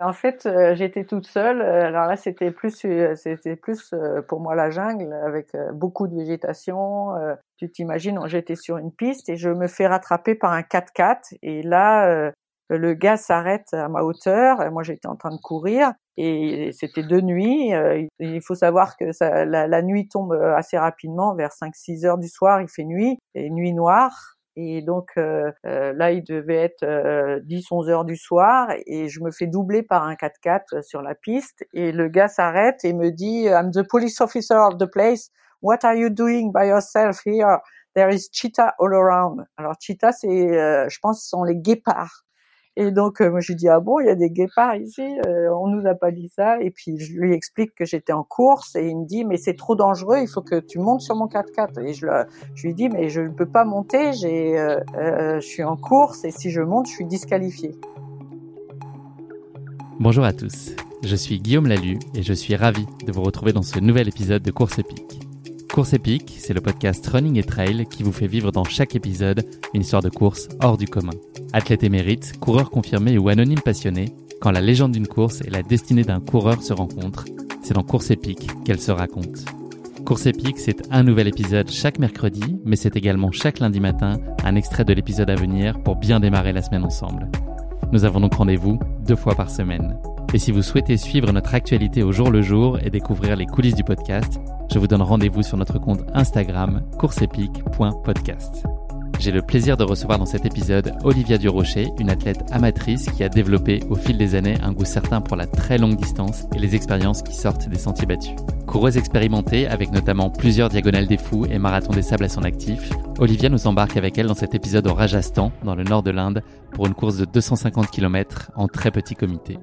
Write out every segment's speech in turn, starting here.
En fait, euh, j'étais toute seule. Euh, alors là, c'était plus, euh, c'était plus pour moi la jungle avec beaucoup de végétation. tu t'imagines, j'étais sur une piste et je me fais rattraper par un 4x4. Et là, le gars s'arrête à ma hauteur. Moi, j'étais en train de courir et c'était de nuit. Il faut savoir que la, nuit tombe assez rapidement, vers 5-6 heures du soir, il fait nuit et nuit noire. Et donc euh, euh, là, il devait être 10-11 euh, heures du soir et je me fais doubler par un 4x4 sur la piste et le gars s'arrête et me dit I'm the police officer of the place. What are you doing by yourself here? There is cheetah all around. Alors cheetah, c'est, je pense, ce sont les guépards. Et donc, je lui dis, ah bon, il y a des guépards ici, euh, on nous a pas dit ça. Et puis, je lui explique que j'étais en course et il me dit, mais c'est trop dangereux, il faut que tu montes sur mon 4x4. Et je, je lui dis, mais je ne peux pas monter, j'ai, euh, euh, je suis en course et si je monte, je suis disqualifié. Bonjour à tous, je suis Guillaume Lalu et je suis ravi de vous retrouver dans ce nouvel épisode de Course épique. Course épique, c'est le podcast Running et Trail qui vous fait vivre dans chaque épisode une histoire de course hors du commun. Athlète émérite, coureur confirmé ou anonyme passionné, quand la légende d'une course et la destinée d'un coureur se rencontrent, c'est dans Course épique qu'elle se raconte. Course épique, c'est un nouvel épisode chaque mercredi, mais c'est également chaque lundi matin un extrait de l'épisode à venir pour bien démarrer la semaine ensemble. Nous avons donc rendez-vous deux fois par semaine. Et si vous souhaitez suivre notre actualité au jour le jour et découvrir les coulisses du podcast, je vous donne rendez-vous sur notre compte Instagram courseepique.podcast. J'ai le plaisir de recevoir dans cet épisode Olivia Durocher, une athlète amatrice qui a développé au fil des années un goût certain pour la très longue distance et les expériences qui sortent des sentiers battus. Coureuse expérimentée avec notamment plusieurs diagonales des fous et marathons des sables à son actif, Olivia nous embarque avec elle dans cet épisode au Rajasthan, dans le nord de l'Inde, pour une course de 250 km en très petit comité.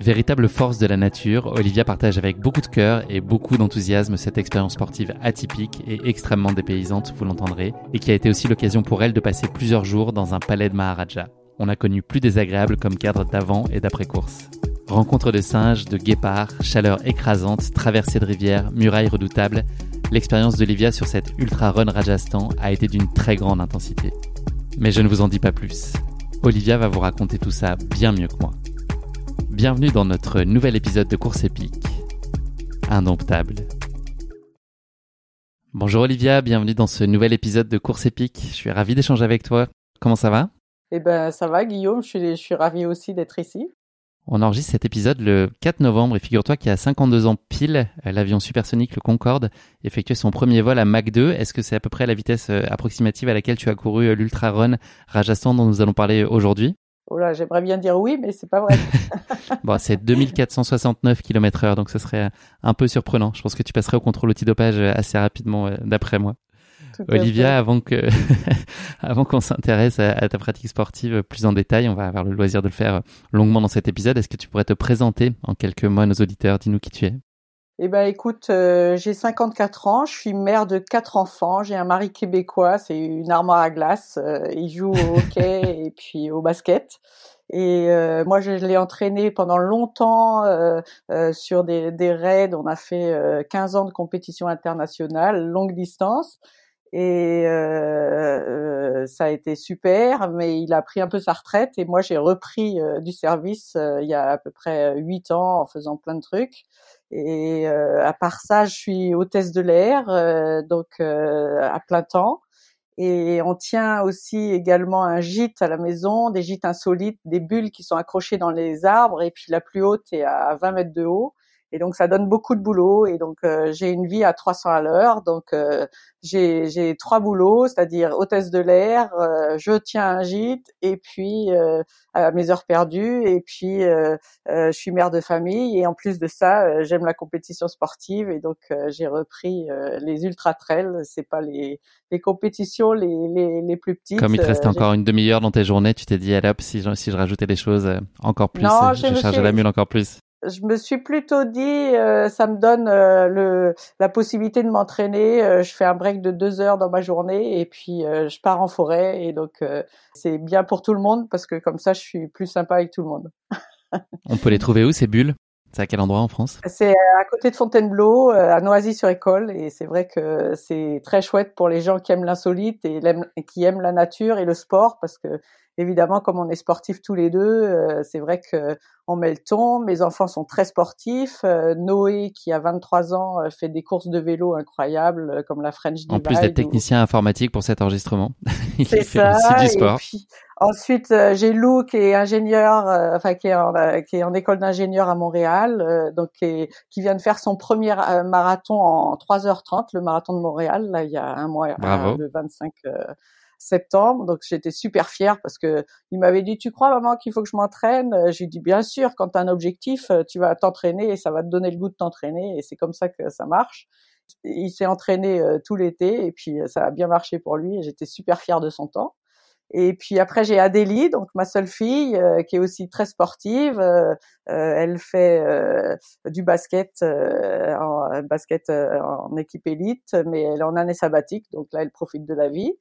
Véritable force de la nature, Olivia partage avec beaucoup de cœur et beaucoup d'enthousiasme cette expérience sportive atypique et extrêmement dépaysante, vous l'entendrez, et qui a été aussi l'occasion pour elle de passer plusieurs jours dans un palais de Maharaja. On a connu plus désagréable comme cadre d'avant et d'après-course. Rencontre de singes, de guépards, chaleur écrasante, traversée de rivières, murailles redoutables, l'expérience d'Olivia sur cette ultra run Rajasthan a été d'une très grande intensité. Mais je ne vous en dis pas plus. Olivia va vous raconter tout ça bien mieux que moi. Bienvenue dans notre nouvel épisode de Course épique. Indomptable. Bonjour Olivia, bienvenue dans ce nouvel épisode de Course épique. Je suis ravi d'échanger avec toi. Comment ça va? Eh ben ça va Guillaume, je suis, je suis ravi aussi d'être ici. On enregistre cet épisode le 4 novembre et figure-toi qu'il y a 52 ans pile, l'avion supersonique le Concorde effectuait son premier vol à Mach 2. Est-ce que c'est à peu près la vitesse euh, approximative à laquelle tu as couru euh, l'Ultra Run Rajasthan dont nous allons parler aujourd'hui? Oh là, j'aimerais bien dire oui, mais c'est pas vrai. bon, c'est 2469 km heure, donc ce serait un peu surprenant. Je pense que tu passerais au contrôle antidopage assez rapidement, euh, d'après moi. Olivia, avant que, avant qu'on s'intéresse à, ta pratique sportive plus en détail, on va avoir le loisir de le faire longuement dans cet épisode. Est-ce que tu pourrais te présenter en quelques mots à nos auditeurs? Dis-nous qui tu es. Eh ben écoute, euh, j'ai 54 ans, je suis mère de quatre enfants, j'ai un mari québécois, c'est une armoire à glace, euh, il joue au hockey et puis au basket. Et euh, moi, je l'ai entraîné pendant longtemps sur des, des, raids. On a fait 15 ans de compétition internationale, longue distance. Et ça a été super, mais il a pris un peu sa retraite. Et moi, j'ai repris du service il y a à peu près 8 ans en faisant plein de trucs. Et euh, à part ça, je suis hôtesse de l'air, euh, donc euh, à plein temps. Et on tient aussi également un gîte à la maison, des gîtes insolites, des bulles qui sont accrochées dans les arbres. Et puis la plus haute est à 20 mètres de haut. Et donc ça donne beaucoup de boulot. Et donc j'ai une vie à 300 à l'heure. Donc j'ai trois boulots, c'est-à-dire hôtesse de l'air, euh, je tiens un gîte et puis euh, à mes heures perdues et puis euh, je suis mère de famille et en plus de ça j'aime la compétition sportive et donc j'ai repris les ultra trails. C'est pas les, les compétitions les, les, les plus petites. Comme il te restait encore une demi-heure dans tes journées, tu t'es dit allez hop si je, si je rajoutais des choses encore plus, non, je, je chargeais la mule encore plus je me suis plutôt dit, euh, ça me donne euh, le, la possibilité de m'entraîner. Euh, je fais un break de deux heures dans ma journée et puis je pars en forêt. Et donc, c'est bien pour tout le monde parce que comme ça, je suis plus sympa avec tout le monde. On peut les trouver où ces bulles? C'est à quel endroit en France? C'est à côté de Fontainebleau, à Noisy-sur-École. Et c'est vrai que c'est très chouette pour les gens qui aiment l'insolite et, et qui aiment la nature et le sport parce que évidemment, comme on est sportifs tous les deux, c'est vrai que on met le ton. Mes enfants sont très sportifs. Noé, qui a 23 ans, fait des courses de vélo incroyables, comme la French Divide. En plus d'être technicien informatique pour cet enregistrement, il fait ça, aussi du sport. Ensuite, euh, j'ai Lou qui est ingénieur, euh, enfin qui est en, euh, qui est en école d'ingénieur à Montréal, donc qui, qui, vient de faire son premier marathon en 3h30, le marathon de Montréal, là il y a un mois, le 25 septembre. Donc j'étais super fière parce que il m'avait dit tu crois maman qu'il faut que je m'entraîne? J'ai dit bien sûr. Quand tu as un objectif, tu vas t'entraîner et ça va te donner le goût de t'entraîner et c'est comme ça que ça marche. Il s'est entraîné tout l'été et puis ça a bien marché pour lui et j'étais super fière de son temps. Et puis après j'ai Adélie, donc ma seule fille, euh, qui est aussi très sportive. Euh, euh elle fait euh, du basket, en basket en équipe élite, mais elle est en année sabbatique, donc là elle profite de la vie.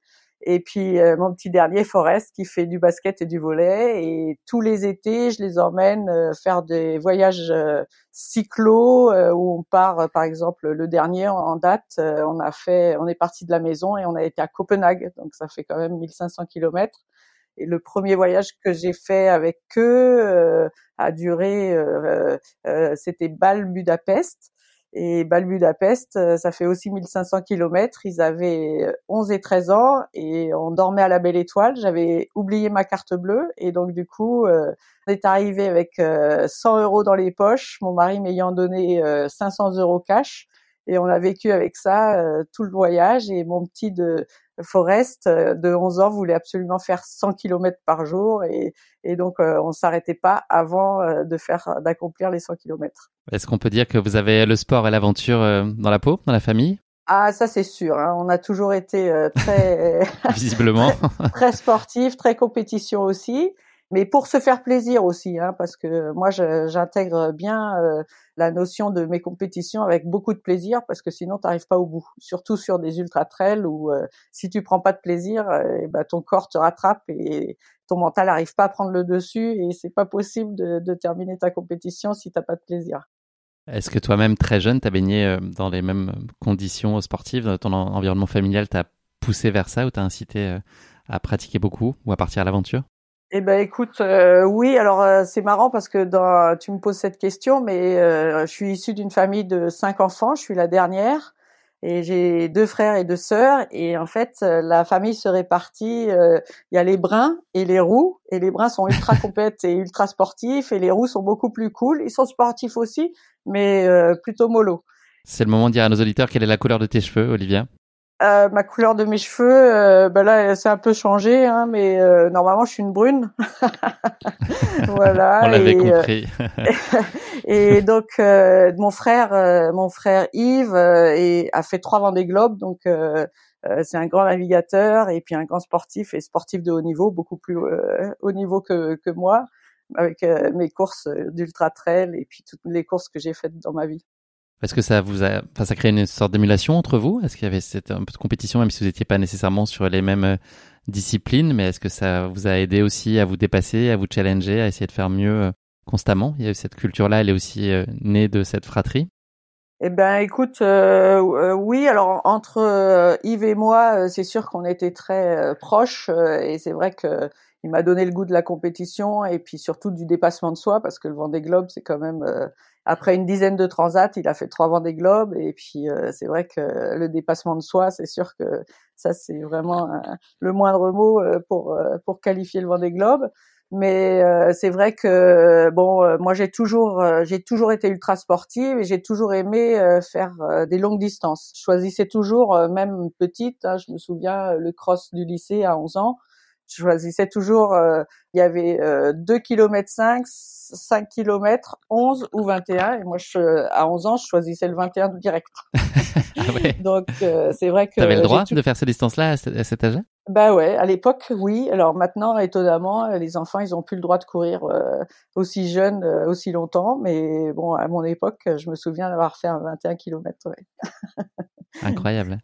Et puis euh, mon petit dernier, Forest, qui fait du basket et du volet. Et tous les étés, je les emmène euh, faire des voyages euh, cyclo où on part, par exemple, le dernier en date, on a fait, on est parti de la maison et on a été à Copenhague, donc ça fait quand même 1500 kilomètres. Et le premier voyage que j'ai fait avec eux a duré, c'était Bâle-Budapest. Et Bâle-Budapest, euh, ça fait aussi 1500 kilomètres. Ils avaient 11 et 13 ans et on dormait à la Belle Étoile. J'avais oublié ma carte bleue et donc du coup, euh, on est arrivé avec 100 euh, euros dans les poches. Mon mari m'ayant donné 500 euros cash et on a vécu avec ça tout le voyage. Et mon petit de Forest de 11 ans voulait absolument faire 100 kilomètres par jour et, et donc on s'arrêtait pas avant de faire d'accomplir les 100 kilomètres. Est-ce qu'on peut dire que vous avez le sport et l'aventure euh, dans la peau, dans la famille? Ah, ça c'est sûr. Hein. On a toujours été euh, très visiblement très, sportif, très compétition aussi, mais pour se faire plaisir aussi, hein, parce que moi j'intègre bien euh, la notion de mes compétitions avec beaucoup de plaisir, parce que sinon tu n'arrives pas au bout. Surtout sur des ultra trails où si tu prends pas de plaisir, eh ben, ton corps te rattrape et ton mental n'arrive pas à prendre le dessus et c'est pas possible de, de terminer ta compétition si t'as pas de plaisir. Est-ce que toi-même, très jeune, tu as baigné euh, dans les mêmes conditions sportives Ton environnement familial t'a poussé vers ça ou t'a incité euh, à pratiquer beaucoup ou à partir à l'aventure? Eh ben écoute, euh, oui. Alors c'est marrant parce que dans, tu me poses cette question, mais je suis issue d'une famille de cinq enfants. Je suis la dernière et j'ai deux frères et deux sœurs et en fait la famille se répartit il y a les bruns et les roux et les bruns sont ultra compètes et ultra sportifs et les roux sont beaucoup plus cool ils sont sportifs aussi mais plutôt mollo c'est le moment de dire à nos auditeurs quelle est la couleur de tes cheveux Olivia? Euh, ma couleur de mes cheveux, euh, bah là, c'est un peu changé, hein, mais euh, normalement, je suis une brune. voilà. On l'avait compris. et donc, mon frère, mon frère Yves, et, a fait trois Vendée Globe, donc c'est un grand navigateur et puis un grand sportif et sportif de haut niveau, beaucoup plus haut niveau que, que moi, avec mes courses d'ultra trail et puis toutes les courses que j'ai faites dans ma vie. Est-ce que ça vous a, enfin, ça crée une sorte d'émulation entre vous? Est-ce qu'il y avait cette, un peu de compétition, même si vous n'étiez pas nécessairement sur les mêmes euh, disciplines, mais est-ce que ça vous a aidé aussi à vous dépasser, à vous challenger, à essayer de faire mieux euh, constamment? Il y a cette culture-là, elle est aussi euh, née de cette fratrie eh ben, écoute, oui. Alors entre Yves et moi, c'est sûr qu'on était très proches, et c'est vrai que il m'a donné le goût de la compétition et puis surtout du dépassement de soi parce que le Vendée Globe c'est quand même euh, après une dizaine de transats il a fait trois Vendée Globe et puis euh, c'est vrai que le dépassement de soi c'est sûr que ça c'est vraiment le moindre mot euh, pour pour qualifier le Vendée Globe. Mais c'est vrai que bon moi j'ai toujours j'ai toujours été ultra sportive et j'ai toujours aimé faire des longues distances. Je choisissais toujours même petite hein, je me souviens le cross du lycée à 11 ans je choisissais toujours, euh, il y avait euh, 2 km 5, 5 km, 11 ou 21. Et moi, je, à 11 ans, je choisissais le 21 direct. ah ouais. Donc, euh, c'est vrai que... Tu avais le droit de faire ces distances-là à cet âge Bah ouais, à l'époque, oui. Alors maintenant, étonnamment, les enfants, ils ont plus le droit de courir euh, aussi jeunes, euh, aussi longtemps. Mais bon, à mon époque, je me souviens d'avoir fait un 21 km. Ouais. Incroyable.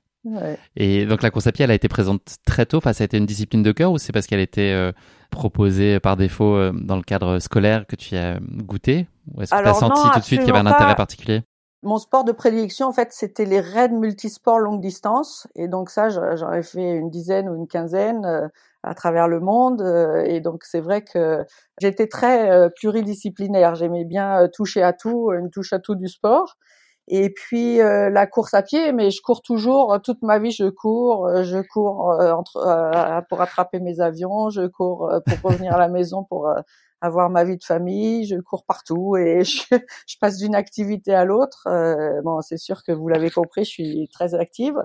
Et donc la course à pied, elle a été présente très tôt. Enfin, ça a été une discipline de cœur ou c'est parce qu'elle était euh, proposée par défaut euh, dans le cadre scolaire que tu as goûté? Ou est-ce que tu as senti tout de suite qu'il y avait un intérêt particulier? Mon sport de prédilection, en fait, c'était les raids multisports longue distance. Et donc ça, j'en ai fait une dizaine ou une quinzaine euh, à travers le monde. Euh, et donc c'est vrai que j'étais très pluridisciplinaire. J'aimais bien toucher à tout, une touche à tout du sport. Et puis la course à pied, mais je cours toujours toute ma vie. Je cours, je cours entre, pour attraper mes avions, je cours pour revenir à la maison pour avoir ma vie de famille, je cours partout et je, je passe d'une activité à l'autre. Euh, bon, c'est sûr que vous l'avez compris, je suis très active.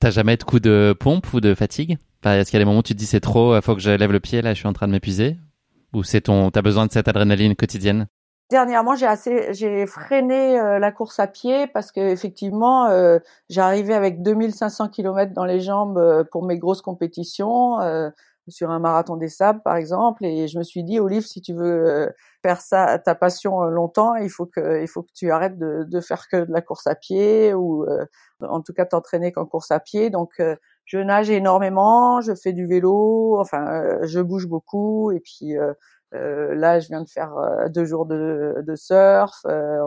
T'as jamais de coup de pompe ou de fatigue? Est-ce qu'il y a des moments où tu te dis c'est trop, il faut que je lève le pied, là je suis en train de m'épuiser? Ou c'est ton, t'as besoin de cette adrénaline quotidienne? Dernièrement, j'ai assez, j'ai freiné euh, la course à pied parce que effectivement, euh, j'arrivais avec 2500 km dans les jambes euh, pour mes grosses compétitions sur un marathon des sables par exemple. Et je me suis dit Olive si tu veux euh, faire ça ta passion euh, longtemps il faut que il faut que tu arrêtes de, de faire que de la course à pied ou euh, en tout cas t'entraîner qu'en course à pied. Donc je nage énormément je fais du vélo enfin je bouge beaucoup. Et puis là, je viens de faire deux jours de, de surf.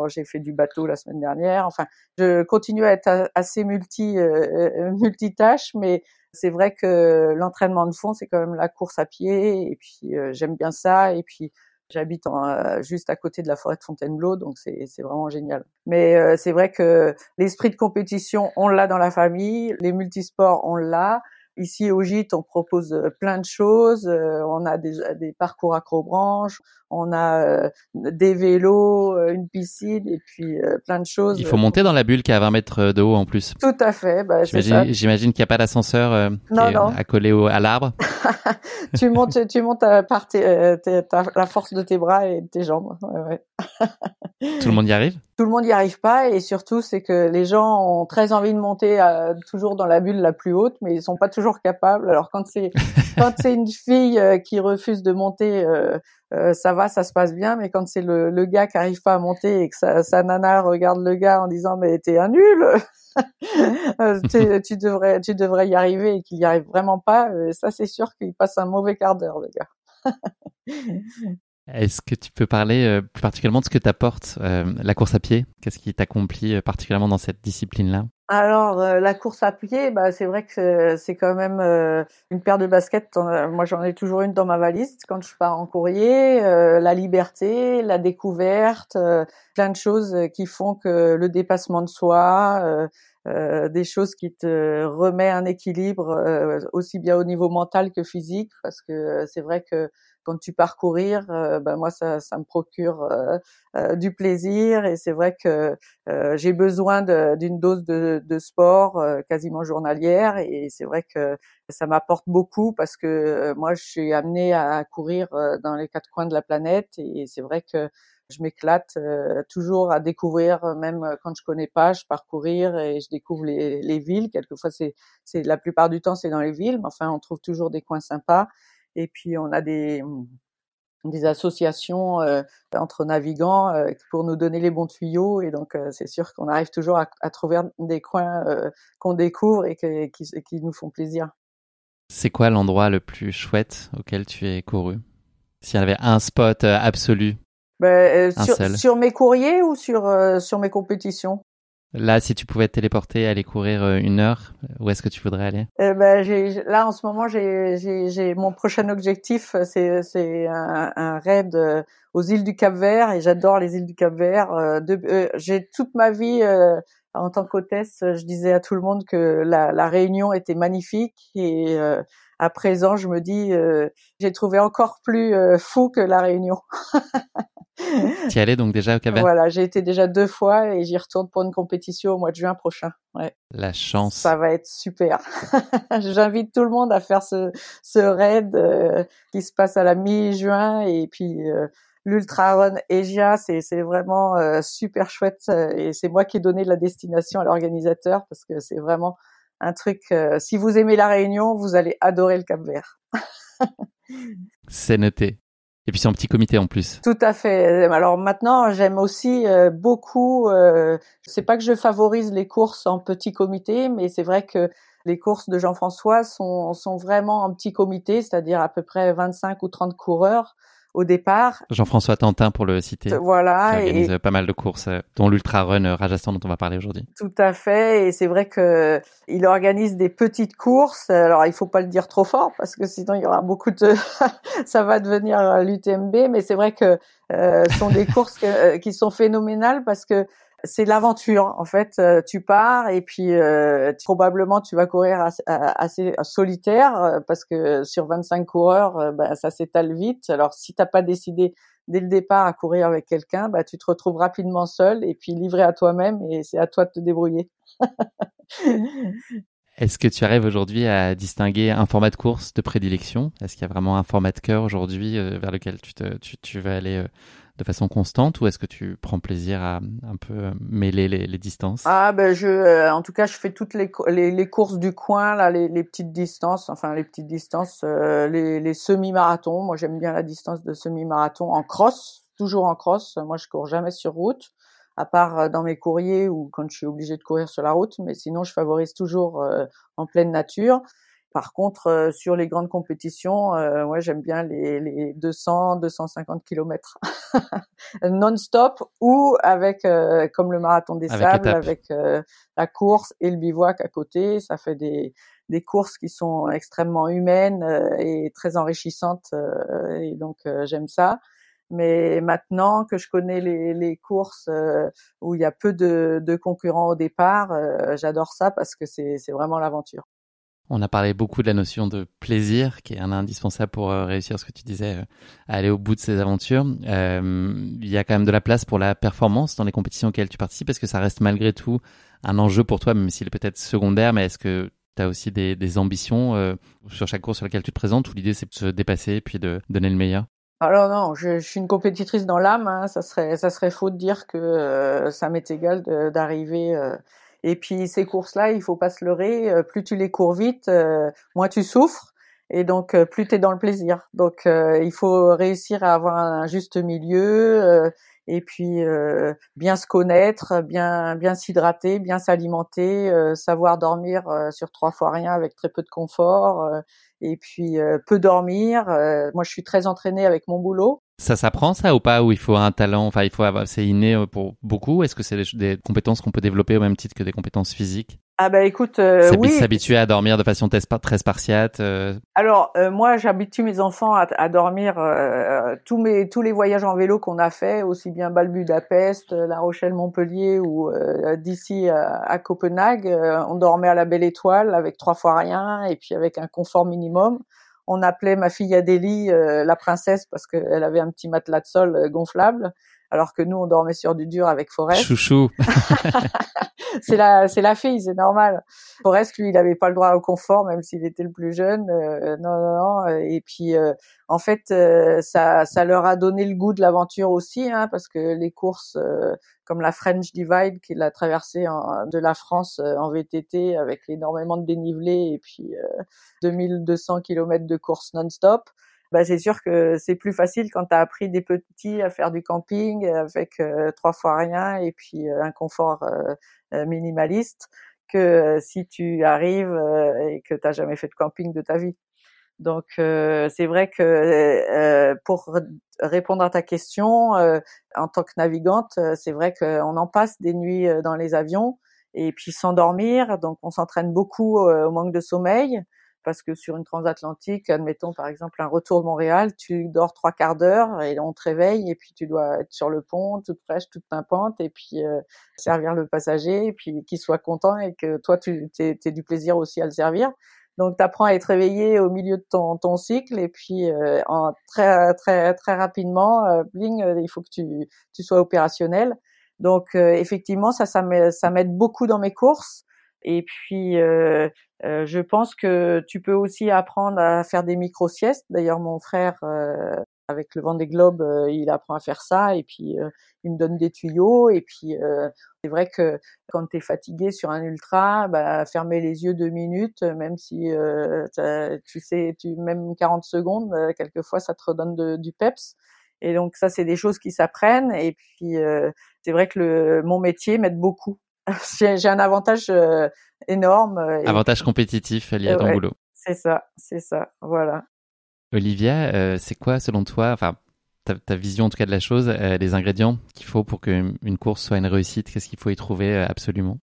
j'ai fait du bateau la semaine dernière. Enfin, je continue à être assez multi multitâche, mais c'est vrai que l'entraînement de fond, c'est quand même la course à pied, et puis euh, j'aime bien ça, et puis j'habite euh, juste à côté de la forêt de Fontainebleau, donc c'est vraiment génial. Mais euh, c'est vrai que l'esprit de compétition, on l'a dans la famille, les multisports, on l'a. Ici au gîte, on propose euh, plein de choses. Euh, on a des, des parcours acrobranches, on a euh, des vélos, une piscine et puis plein de choses. Il faut monter dans la bulle qui a 20 mètres de haut en plus. Tout à fait. Bah, J'imagine qu'il n'y a pas d'ascenseur euh, accolé au, à l'arbre. tu montes, tu montes par la force de tes bras et de tes jambes. Ouais, ouais. Tout le monde y arrive? Tout le monde y arrive pas et surtout c'est que les gens ont très envie de monter euh, toujours dans la bulle la plus haute mais ils sont pas toujours capables. Alors quand c'est quand c'est une fille euh, qui refuse de monter euh, ça va, ça se passe bien mais quand c'est le, le, gars qui arrive pas à monter et que sa, sa nana regarde le gars en disant mais t'es un nul tu, devrais tu devrais y arriver et qu'il y arrive vraiment pas ça c'est sûr qu'il passe un mauvais quart d'heure le gars. Est-ce que tu peux parler euh, plus particulièrement de ce que t'apporte euh, la course à pied? Qu'est-ce qui t'accomplit euh, particulièrement dans cette discipline-là? Alors la course à pied, bah c'est vrai que c'est quand même une paire de baskets. Moi j'en ai toujours une dans ma valise quand je pars en courrier. la liberté, la découverte, plein de choses qui font que le dépassement de soi, des choses qui te remet un équilibre aussi bien au niveau mental que physique, parce que c'est vrai que quand tu pars courir, euh, ben moi ça, ça me procure euh, euh, du plaisir et c'est vrai que j'ai besoin d'une dose de, de sport quasiment journalière et c'est vrai que ça m'apporte beaucoup parce que moi je suis amenée à courir dans les quatre coins de la planète et c'est vrai que je m'éclate toujours à découvrir, même quand je connais pas, je pars courir et je découvre les, les villes. Quelquefois, c'est, c'est la plupart du temps, c'est dans les villes, mais enfin, on trouve toujours des coins sympas. Et puis on a des des associations euh, entre navigants euh, pour nous donner les bons tuyaux et donc euh, c'est sûr qu'on arrive toujours à, trouver des coins qu'on découvre et qui, qui, nous font plaisir. C'est quoi l'endroit le plus chouette auquel tu es couru? S'il y avait un spot absolu? Ben, sur, sur, mes courriers ou sur, sur mes compétitions? Là, si tu pouvais te téléporter, aller courir euh, une heure, où est-ce que tu voudrais aller? Ben, Là, en ce moment, j'ai mon prochain objectif, c'est un, un, raid euh, aux îles du Cap-Vert, et j'adore les îles du Cap-Vert. Euh, j'ai toute ma vie, en tant qu'hôtesse, je disais à tout le monde que la, la Réunion était magnifique, et à présent, je me dis, j'ai trouvé encore plus fou que la Réunion. Tu y allais donc déjà au Cap Voilà, j'ai été déjà deux fois et j'y retourne pour une compétition au mois de juin prochain. Ouais. La chance. Ça va être super. J'invite tout le monde à faire ce, ce raid euh, qui se passe à la mi-juin et puis euh, l'Ultra Run Asia, c'est c'est vraiment euh, super chouette et c'est moi qui ai donné la destination à l'organisateur parce que c'est vraiment un truc. si vous aimez la Réunion, vous allez adorer le Cap Vert. c'est noté. Et puis c'est un petit comité en plus. Tout à fait. Alors maintenant, j'aime aussi euh, beaucoup. Euh, sais pas que je favorise les courses en petit comité, mais c'est vrai que les courses de Jean-François sont, sont vraiment en petit comité, c'est-à-dire à peu près 25 ou 30 coureurs au départ. Jean-François Tantin pour le citer. Voilà. Qui organise et... pas mal de courses, dont l'Ultra Run Rajasthan dont on va parler aujourd'hui. Tout à fait. Et c'est vrai que il organise des petites courses. Alors il faut pas le dire trop fort parce que sinon il y aura beaucoup de, ça va devenir l'UTMB. Mais c'est vrai que euh, ce sont des courses que, qui sont phénoménales parce que c'est l'aventure. En fait, euh, tu pars et puis euh, probablement tu vas courir assez, assez solitaire euh, parce que sur 25 coureurs, bah, ça s'étale vite. Alors si t'as pas décidé dès le départ à courir avec quelqu'un, bah, tu te retrouves rapidement seul et puis livré à toi-même et c'est à toi de te débrouiller. Est-ce que tu arrives aujourd'hui à distinguer un format de course de prédilection? Est-ce qu'il y a vraiment un format de cœur aujourd'hui vers lequel tu, te, tu, tu vas aller de façon constante ou est-ce que tu prends plaisir à un peu euh, mêler les, distances? Ah ben je, euh, en tout cas, je fais toutes les, les, les courses du coin là, les, les, petites distances, enfin les petites distances, euh, les, semi-marathons. Moi, j'aime bien la distance de semi-marathon en cross, toujours en cross. Moi, je cours jamais sur route, à part dans mes courriers ou quand je suis obligée de courir sur la route. Mais sinon, je favorise toujours en pleine nature. Par contre, euh, sur les grandes compétitions, euh, ouais, j'aime bien les, les 200, 250 kilomètres non-stop ou avec, euh, comme le marathon des sables, avec la course et le bivouac à côté. Ça fait des, des courses qui sont extrêmement humaines et très enrichissantes. et donc, j'aime ça. Mais maintenant que je connais les, les courses où il y a peu de, de concurrents au départ, j'adore ça parce que c'est vraiment l'aventure. On a parlé beaucoup de la notion de plaisir, qui est un indispensable pour euh, réussir ce que tu disais, euh, aller au bout de ces aventures. Euh, il y a quand même de la place pour la performance dans les compétitions auxquelles tu participes, parce que ça reste malgré tout un enjeu pour toi, même s'il est peut-être secondaire, mais est-ce que tu as aussi des, ambitions sur chaque course sur laquelle tu te présentes, où l'idée c'est de se dépasser et puis de donner le meilleur? Alors non, je, je, suis une compétitrice dans l'âme. Hein, ça serait, ça serait faux de dire que ça m'est égal d'arriver et puis ces courses-là, il faut pas se leurrer. Euh, plus tu les cours vite, euh, moins tu souffres. Et donc euh, plus tu es dans le plaisir. Donc il faut réussir à avoir un juste milieu et puis bien se connaître, bien bien s'hydrater, bien s'alimenter, savoir dormir sur trois fois rien avec très peu de confort et puis peu dormir. moi je suis très entraînée avec mon boulot ça s'apprend ça ou pas Ou il faut un talent Enfin, il faut avoir, c'est inné euh, pour beaucoup? Est-ce que c'est des, compétences qu'on peut développer au même titre que des compétences physiques? Ah bah écoute, euh, oui. S'habituer à dormir de façon très spartiate. Euh? Alors moi, j'habitue mes enfants à, dormir tous mes tous les voyages en vélo qu'on a fait, aussi bien Bâle-Budapest, La Rochelle-Montpellier ou d'ici à, Copenhague. on dormait à la Belle Étoile avec trois fois rien et puis avec un confort minimum on appelait ma fille Adélie euh, la princesse parce qu'elle avait un petit matelas de sol euh, gonflable, alors que nous on dormait sur du dur avec Forest. Chouchou. c'est la c'est la fille, c'est normal. Forest lui, il n'avait pas le droit au confort même s'il était le plus jeune. Euh, non non non. Et puis en fait ça ça leur a donné le goût de l'aventure aussi, hein, parce que les courses comme la French Divide qui l'a traversée de la France euh, en VTT avec énormément de dénivelé et puis 2200 euh, km de course non-stop. Bah, c'est sûr que c'est plus facile quand tu as appris des petits à faire du camping avec euh, trois fois rien et puis un confort minimaliste que si tu arrives et que tu jamais fait de camping de ta vie. Donc c'est vrai que pour répondre à ta question, euh, en tant que navigante, euh, c'est vrai qu'on en passe des nuits euh, dans les avions et puis sans dormir. Donc on s'entraîne beaucoup au manque de sommeil parce que sur une transatlantique, admettons par exemple un retour de Montréal, tu dors trois quarts d'heure et on te réveille et puis tu dois être sur le pont, toute fraîche, toute pimpante et puis servir le passager et puis qu'il soit content et que toi tu aies du plaisir aussi à le servir. Donc, tu apprends à être réveillé au milieu de ton, ton cycle et puis euh, en très très très rapidement, euh, bling, euh, il faut que tu, tu sois opérationnel. Donc, effectivement, ça ça m'aide beaucoup dans mes courses. Et puis, je pense que tu peux aussi apprendre à faire des micro siestes. D'ailleurs, mon frère avec le vent des globes, euh, il apprend à faire ça et puis euh, il me donne des tuyaux et puis euh, c'est vrai que quand tu es fatigué sur un ultra, bah, fermer les yeux deux minutes, même si tu sais, tu même 40 secondes, quelquefois ça te redonne du peps. Et donc ça, c'est des choses qui s'apprennent. Et puis c'est vrai que le, mon métier m'aide beaucoup. J'ai un avantage énorme. Avantage compétitif lié à ton boulot. C'est ça, c'est ça, voilà. Olivia, euh, c'est quoi selon toi, enfin ta, vision en tout cas de la chose, les ingrédients qu'il faut pour qu'une course soit une réussite? Qu'est-ce qu'il faut y trouver absolument?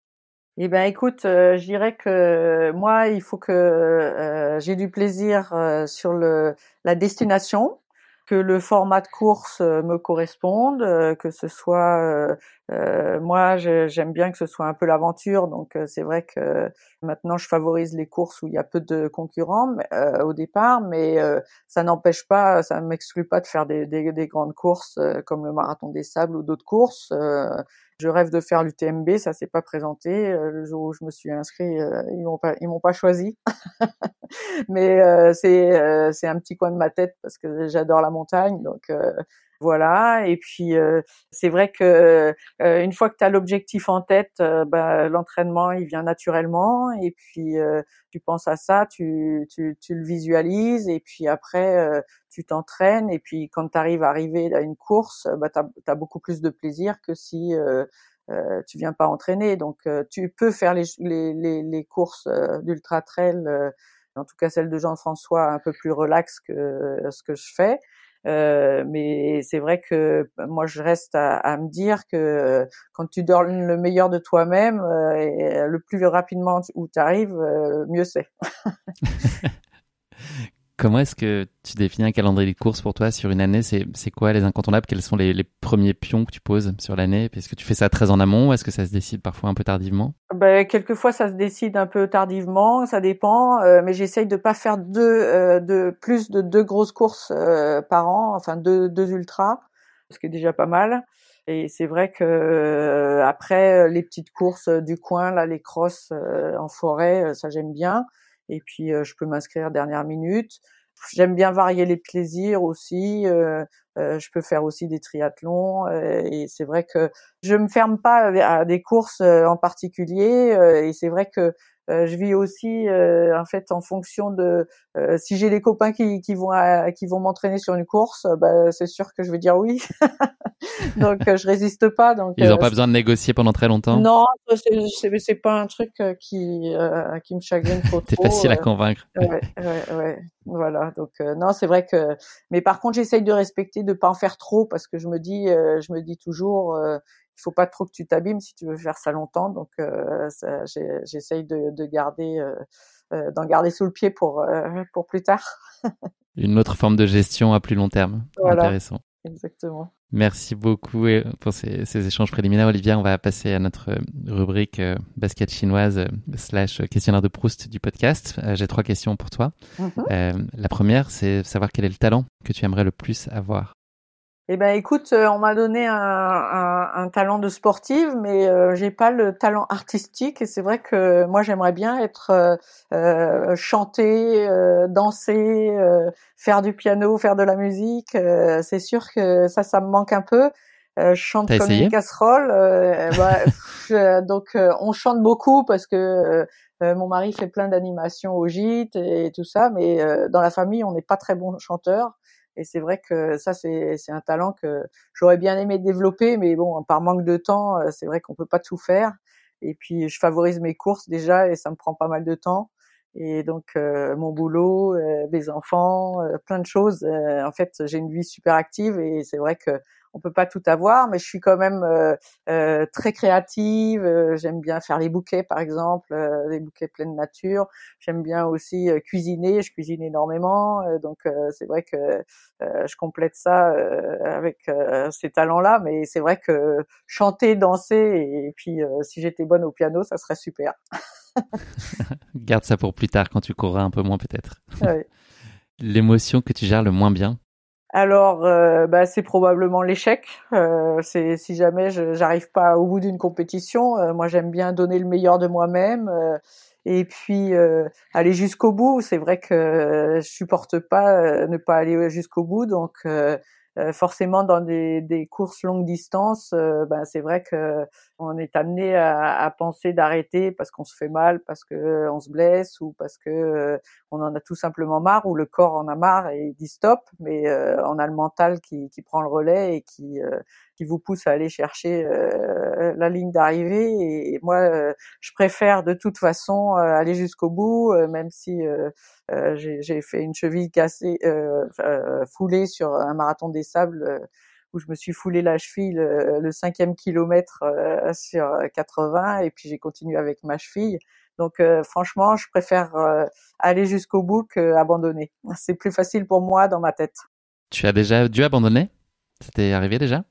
Eh ben, écoute, je dirais que moi, il faut que j'ai du plaisir sur le la destination, que le format de course euh, me corresponde, euh, que ce soit euh, euh moi j'aime bien que ce soit un peu l'aventure, donc c'est vrai que maintenant je favorise les courses où il y a peu de concurrents euh, au départ, mais ça n'empêche pas, ça ne m'exclut pas de faire des, des, des grandes courses comme le marathon des sables ou d'autres courses. Je rêve de faire l'UTMB, ça s'est pas présenté. le jour où je me suis inscrit, ils m'ont pas ils m'ont pas choisi. mais euh, c'est euh, c'est un petit coin de ma tête parce que j'adore la montagne, donc euh, voilà. Et puis c'est vrai que une fois que tu as l'objectif en tête, bah, l'entraînement il vient naturellement. Et puis tu penses à ça, tu, tu, tu le visualises. Et puis après tu t'entraînes. Et puis quand tu arrives à arriver à une course, bah, tu as, beaucoup plus de plaisir que si euh, tu viens pas entraîner. Donc tu peux faire les, les, les, les courses d'ultra trail en tout cas celle de Jean-François un peu plus relax que euh, ce que je fais. Euh, mais c'est vrai que bah, moi je reste à, à, me dire que euh, quand tu donnes le meilleur de toi-même, euh, le plus rapidement où tu arrives, mieux c'est. Comment est-ce que tu définis un calendrier de course pour toi sur une année? C'est quoi les incontournables? Quels sont les, premiers pions que tu poses sur l'année? Est-ce que tu fais ça très en amont Est-ce que ça se décide parfois un peu tardivement? Ben, Quelquefois, ça se décide un peu tardivement, ça dépend. Euh, mais j'essaye de pas faire deux, euh, de, plus de deux grosses courses euh, par an, enfin deux, deux ultras, ce qui est déjà pas mal. Et c'est vrai que après les petites courses du coin, là, les crosses en forêt, ça j'aime bien et puis je peux m'inscrire dernière minute. J'aime bien varier les plaisirs aussi. Euh, je peux faire aussi des triathlons et c'est vrai que je me ferme pas à des courses en particulier et c'est vrai que euh, je vis aussi euh, en fait en fonction de euh, si j'ai des copains qui, qui vont qui vont m'entraîner sur une course, bah, c'est sûr que je vais dire oui. donc je résiste pas. Donc ils n'ont pas besoin de négocier pendant très longtemps? Non, c'est c'est pas un truc qui qui me chagrine trop. C'est facile à convaincre. Ouais, ouais, ouais. Voilà. Donc non, c'est vrai que. Mais par contre, j'essaye de respecter, de pas en faire trop parce que je me dis, je me dis toujours il faut pas trop que tu t'abîmes si tu veux faire ça longtemps. Donc, euh, j'essaye de, de, garder, euh, euh, d'en garder sous le pied pour euh, pour plus tard. Une autre forme de gestion à plus long terme. Voilà. Intéressant. Exactement. Merci beaucoup pour ces, ces, échanges préliminaires, Olivia. On va passer à notre rubrique basket chinoise slash questionnaire de Proust du podcast. J'ai trois questions pour toi. Mm-hmm. la première, c'est savoir quel est le talent que tu aimerais le plus avoir. Eh ben, écoute, euh, on m'a donné un, un, un, talent de sportive, mais euh, j'ai pas le talent artistique. Et c'est vrai que moi, j'aimerais bien être euh, euh chanter, danser, faire du piano, faire de la musique. c'est sûr que ça, ça me manque un peu. je chante comme une casserole. bah, donc, on chante beaucoup parce que mon mari fait plein d'animations au gîte et, et, tout ça, mais dans la famille, on n'est pas très bon chanteur. Et c'est vrai que ça, c'est, un talent que j'aurais bien aimé développer, mais bon, par manque de temps, euh, c'est vrai qu'on peut pas tout faire. Et puis, je favorise mes courses déjà, et ça me prend pas mal de temps. Et donc, euh, mon boulot, euh, mes enfants, plein de choses. en fait, j'ai une vie super active, et c'est vrai que on peut pas tout avoir, mais je suis quand même euh, euh, très créative. Euh, j'aime bien faire les bouquets, par exemple, les bouquets pleine nature. J'aime bien aussi cuisiner. Je cuisine énormément, donc c'est vrai que je complète ça avec ces talents-là. Mais c'est vrai que chanter, danser, et, puis si j'étais bonne au piano, ça serait super. Garde ça pour plus tard quand tu courras un peu moins peut-être. L'émotion que tu gères le moins bien alors, euh, bah, c'est probablement l'échec. Euh, si jamais j'arrive pas au bout d'une compétition. Euh, moi, j'aime bien donner le meilleur de moi-même et puis aller jusqu'au bout. C'est vrai que je supporte pas ne pas aller jusqu'au bout, donc euh, forcément dans des, des, courses longue distance, euh, ben c'est vrai que on est amené à, à penser d'arrêter parce qu'on se fait mal, parce que on se blesse ou parce que euh, on en a tout simplement marre ou le corps en a marre et dit stop. Mais on a le mental qui, qui, prend le relais et qui, qui vous pousse à aller chercher la ligne d'arrivée. Et, moi, je préfère de toute façon aller jusqu'au bout, même si j'ai fait une cheville cassée, foulée sur un marathon des sables où je me suis foulé la cheville le, cinquième kilomètre sur 80 et puis j'ai continué avec ma cheville. Donc franchement, je préfère aller jusqu'au bout qu'abandonner. C'est plus facile pour moi dans ma tête. Tu as déjà dû abandonner? C'était arrivé déjà?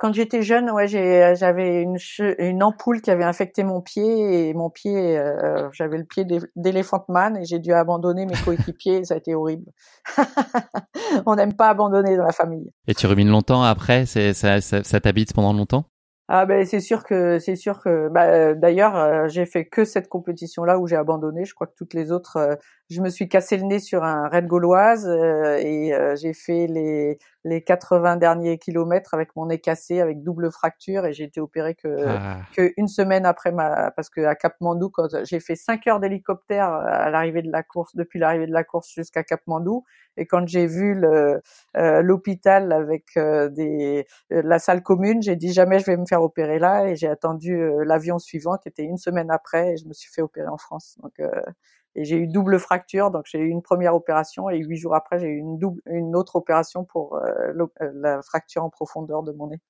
Quand j'étais jeune, ouais, j'avais une, une ampoule qui avait infecté mon pied et mon pied, euh, j'avais le pied d'éléphant man et j'ai dû abandonner mes coéquipiers. ça a été horrible. On n'aime pas abandonner dans la famille. Et tu rumines longtemps après? Ça, ça, ça t'habite pendant longtemps? Ah ben c'est sûr que c'est sûr que bah, d'ailleurs euh, j'ai fait que cette compétition là où j'ai abandonné. Je crois que toutes les autres, euh, je me suis cassé le nez sur un raid gauloise euh, et j'ai fait les les 80 derniers kilomètres avec mon nez cassé avec double fracture et j'ai été opéré que ah. que une semaine après ma parce que à Mandou quand j'ai fait 5 heures d'hélicoptère à l'arrivée de la course depuis l'arrivée de la course jusqu'à Mandou et quand j'ai vu le l'hôpital avec des la salle commune, j'ai dit jamais je vais me faire opérer là et j'ai attendu l'avion suivant qui était une semaine après et je me suis fait opérer en France. Donc et j'ai eu double fracture, donc j'ai eu une première opération et huit jours après j'ai eu une double, une autre opération pour la fracture en profondeur de mon nez.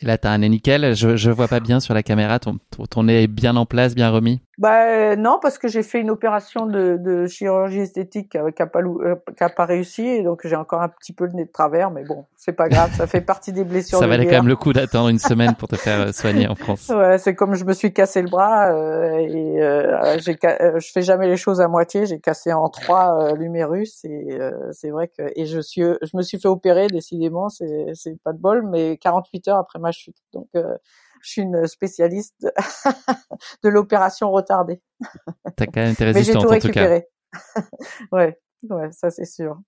Et là, tu as un nez nickel. Je, je vois pas bien sur la caméra. Ton, ton nez est bien en place, bien remis. Bah euh, non, parce que j'ai fait une opération de, de chirurgie esthétique qui n'a pas, euh, pas, réussi, et donc j'ai encore un petit peu le nez de travers, mais bon, c'est pas grave, ça fait partie des blessures. ça valait quand même le coup d'attendre une semaine pour te faire euh, soigner en France. Ouais, c'est comme je me suis cassé le bras euh, et euh, j'ai, je fais jamais les choses à moitié. J'ai cassé en trois l'humérus et c'est vrai que et je suis, je me suis fait opérer décidément, c'est c'est pas de bol, mais 48 heures après ma chute, donc je suis une spécialiste de, l'opération retardée. T'as quand même été résistante en tout cas. ouais, ouais, ça c'est sûr.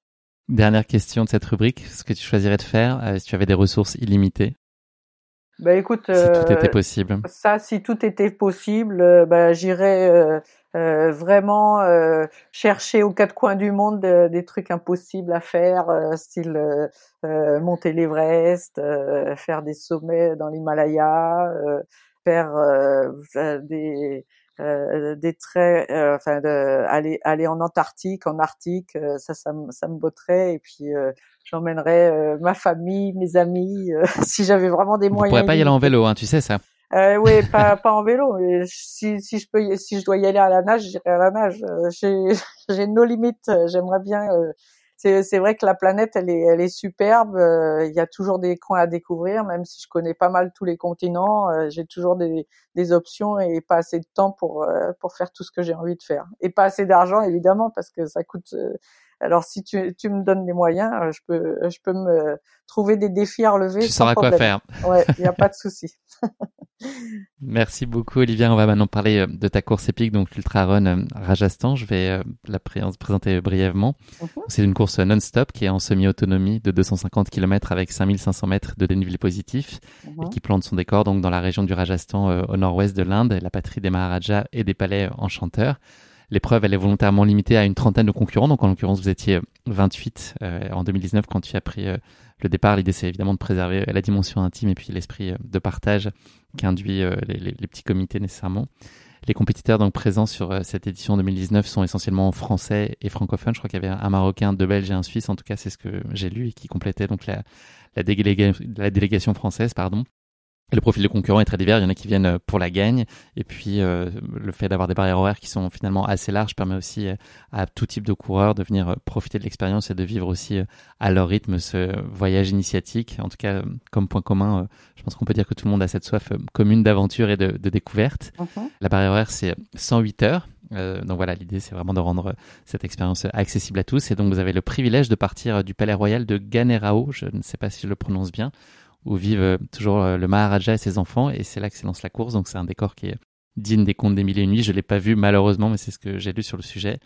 Dernière question de cette rubrique, ce que tu choisirais de faire euh, si tu avais des ressources illimitées bah écoute, si tout était euh, possible. Ça, si tout était possible, euh, bah, j'irais euh, vraiment euh, chercher aux quatre coins du monde des trucs impossibles à faire, euh, style monter l'Everest, faire des sommets dans l'Himalaya, faire des des traits, enfin de, aller aller en Antarctique, en Arctique, ça ça me ça me botterait et puis j'emmènerais ma famille, mes amis, si j'avais vraiment des moyens. On pourrait pas y aller en vélo, hein, tu sais ça. Euh, oui, pas, pas en vélo. Mais si, si je peux, si je dois y aller à la nage, j'irai à la nage. Euh, j'ai, j'ai nos limites. J'aimerais bien. Euh, c'est, vrai que la planète, elle est, superbe. Euh, il y a toujours des coins à découvrir, même si je connais pas mal tous les continents. j'ai toujours des, des options et pas assez de temps pour pour faire tout ce que j'ai envie de faire. Et pas assez d'argent, évidemment, parce que ça coûte. Alors si tu, tu me donnes des moyens, je peux je peux me trouver des défis à relever. Tu sauras quoi faire. Ouais, il n'y a pas de souci. Merci beaucoup Olivia. On va maintenant parler euh, de ta course épique, donc l'Ultra Run euh, Rajasthan. Je vais euh, la présenter brièvement. Mhm. C'est une course non-stop qui est en semi-autonomie de 250 km avec 5500 mètres de dénivelé positif et mhm. qui plante son décor donc dans la région du Rajasthan au nord-ouest de l'Inde, la patrie des Maharajas et des palais enchanteurs. L'épreuve, elle est volontairement limitée à une trentaine de concurrents. Donc, en l'occurrence, vous étiez 28 en 2019 quand tu as pris le départ, l'idée c'est évidemment de préserver la dimension intime et puis l'esprit euh, de partage qui induit euh, les, petits comités nécessairement. Les compétiteurs donc présents sur euh, cette édition 2019 sont essentiellement français et francophones. Je crois qu'il y avait un Marocain, deux Belges et un Suisse. En tout cas, c'est ce que j'ai lu et qui complétait donc la, la, la délégation française, pardon le profil de concurrents est très divers. Il y en a qui viennent euh, pour la gagne. Et puis, euh, le fait d'avoir des barrières horaires qui sont finalement assez larges permet aussi euh, à tout type de coureurs de venir profiter de l'expérience et de vivre aussi à leur rythme ce voyage initiatique. En tout cas, comme point commun, je pense qu'on peut dire que tout le monde a cette soif commune d'aventure et de, de découverte. Mhm. La barrière horaire, c'est 108 heures. donc voilà, l'idée c'est vraiment de rendre cette expérience accessible à tous. Et donc vous avez le privilège de partir du Palais Royal de Ganerao, je ne sais pas si je le prononce bien, où vivent euh, toujours euh, le Maharaja et ses enfants, et c'est là que s'élance la course. Donc c'est un décor qui est digne des contes des mille et une nuits. Je l'ai pas vu malheureusement, mais c'est ce que j'ai lu sur le sujet.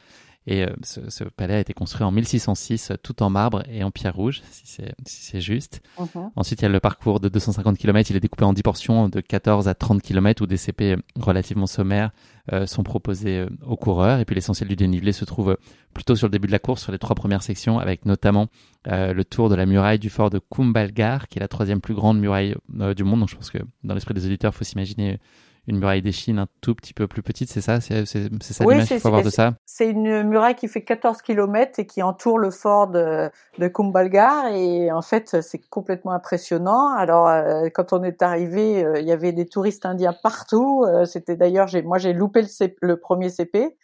Et ce, ce, palais a été construit en 1606, tout en marbre et en pierre rouge, si c'est si juste. Mhm. Ensuite, il y a le parcours de 250 km. Il est découpé en 10 portions de 14 à 30 km où des CP relativement sommaires euh, sont proposés aux coureurs. Et puis l'essentiel du dénivelé se trouve plutôt sur le début de la course, sur les trois premières sections, avec notamment le tour de la muraille du fort de Kumbalgar, qui est la troisième plus grande muraille du monde. Donc je pense que dans l'esprit des auditeurs, il faut s'imaginer une muraille des Chines un tout petit peu plus petite, c'est ça C'est ça l'image qu'il faut avoir de ça? C'est une muraille qui fait 14 km et qui entoure le fort de, de Kumbalgar et en fait c'est complètement impressionnant. Alors euh, quand on est arrivé, euh, il y avait des touristes indiens partout. Euh, c'était d'ailleurs, moi j'ai loupé le, le, premier CP.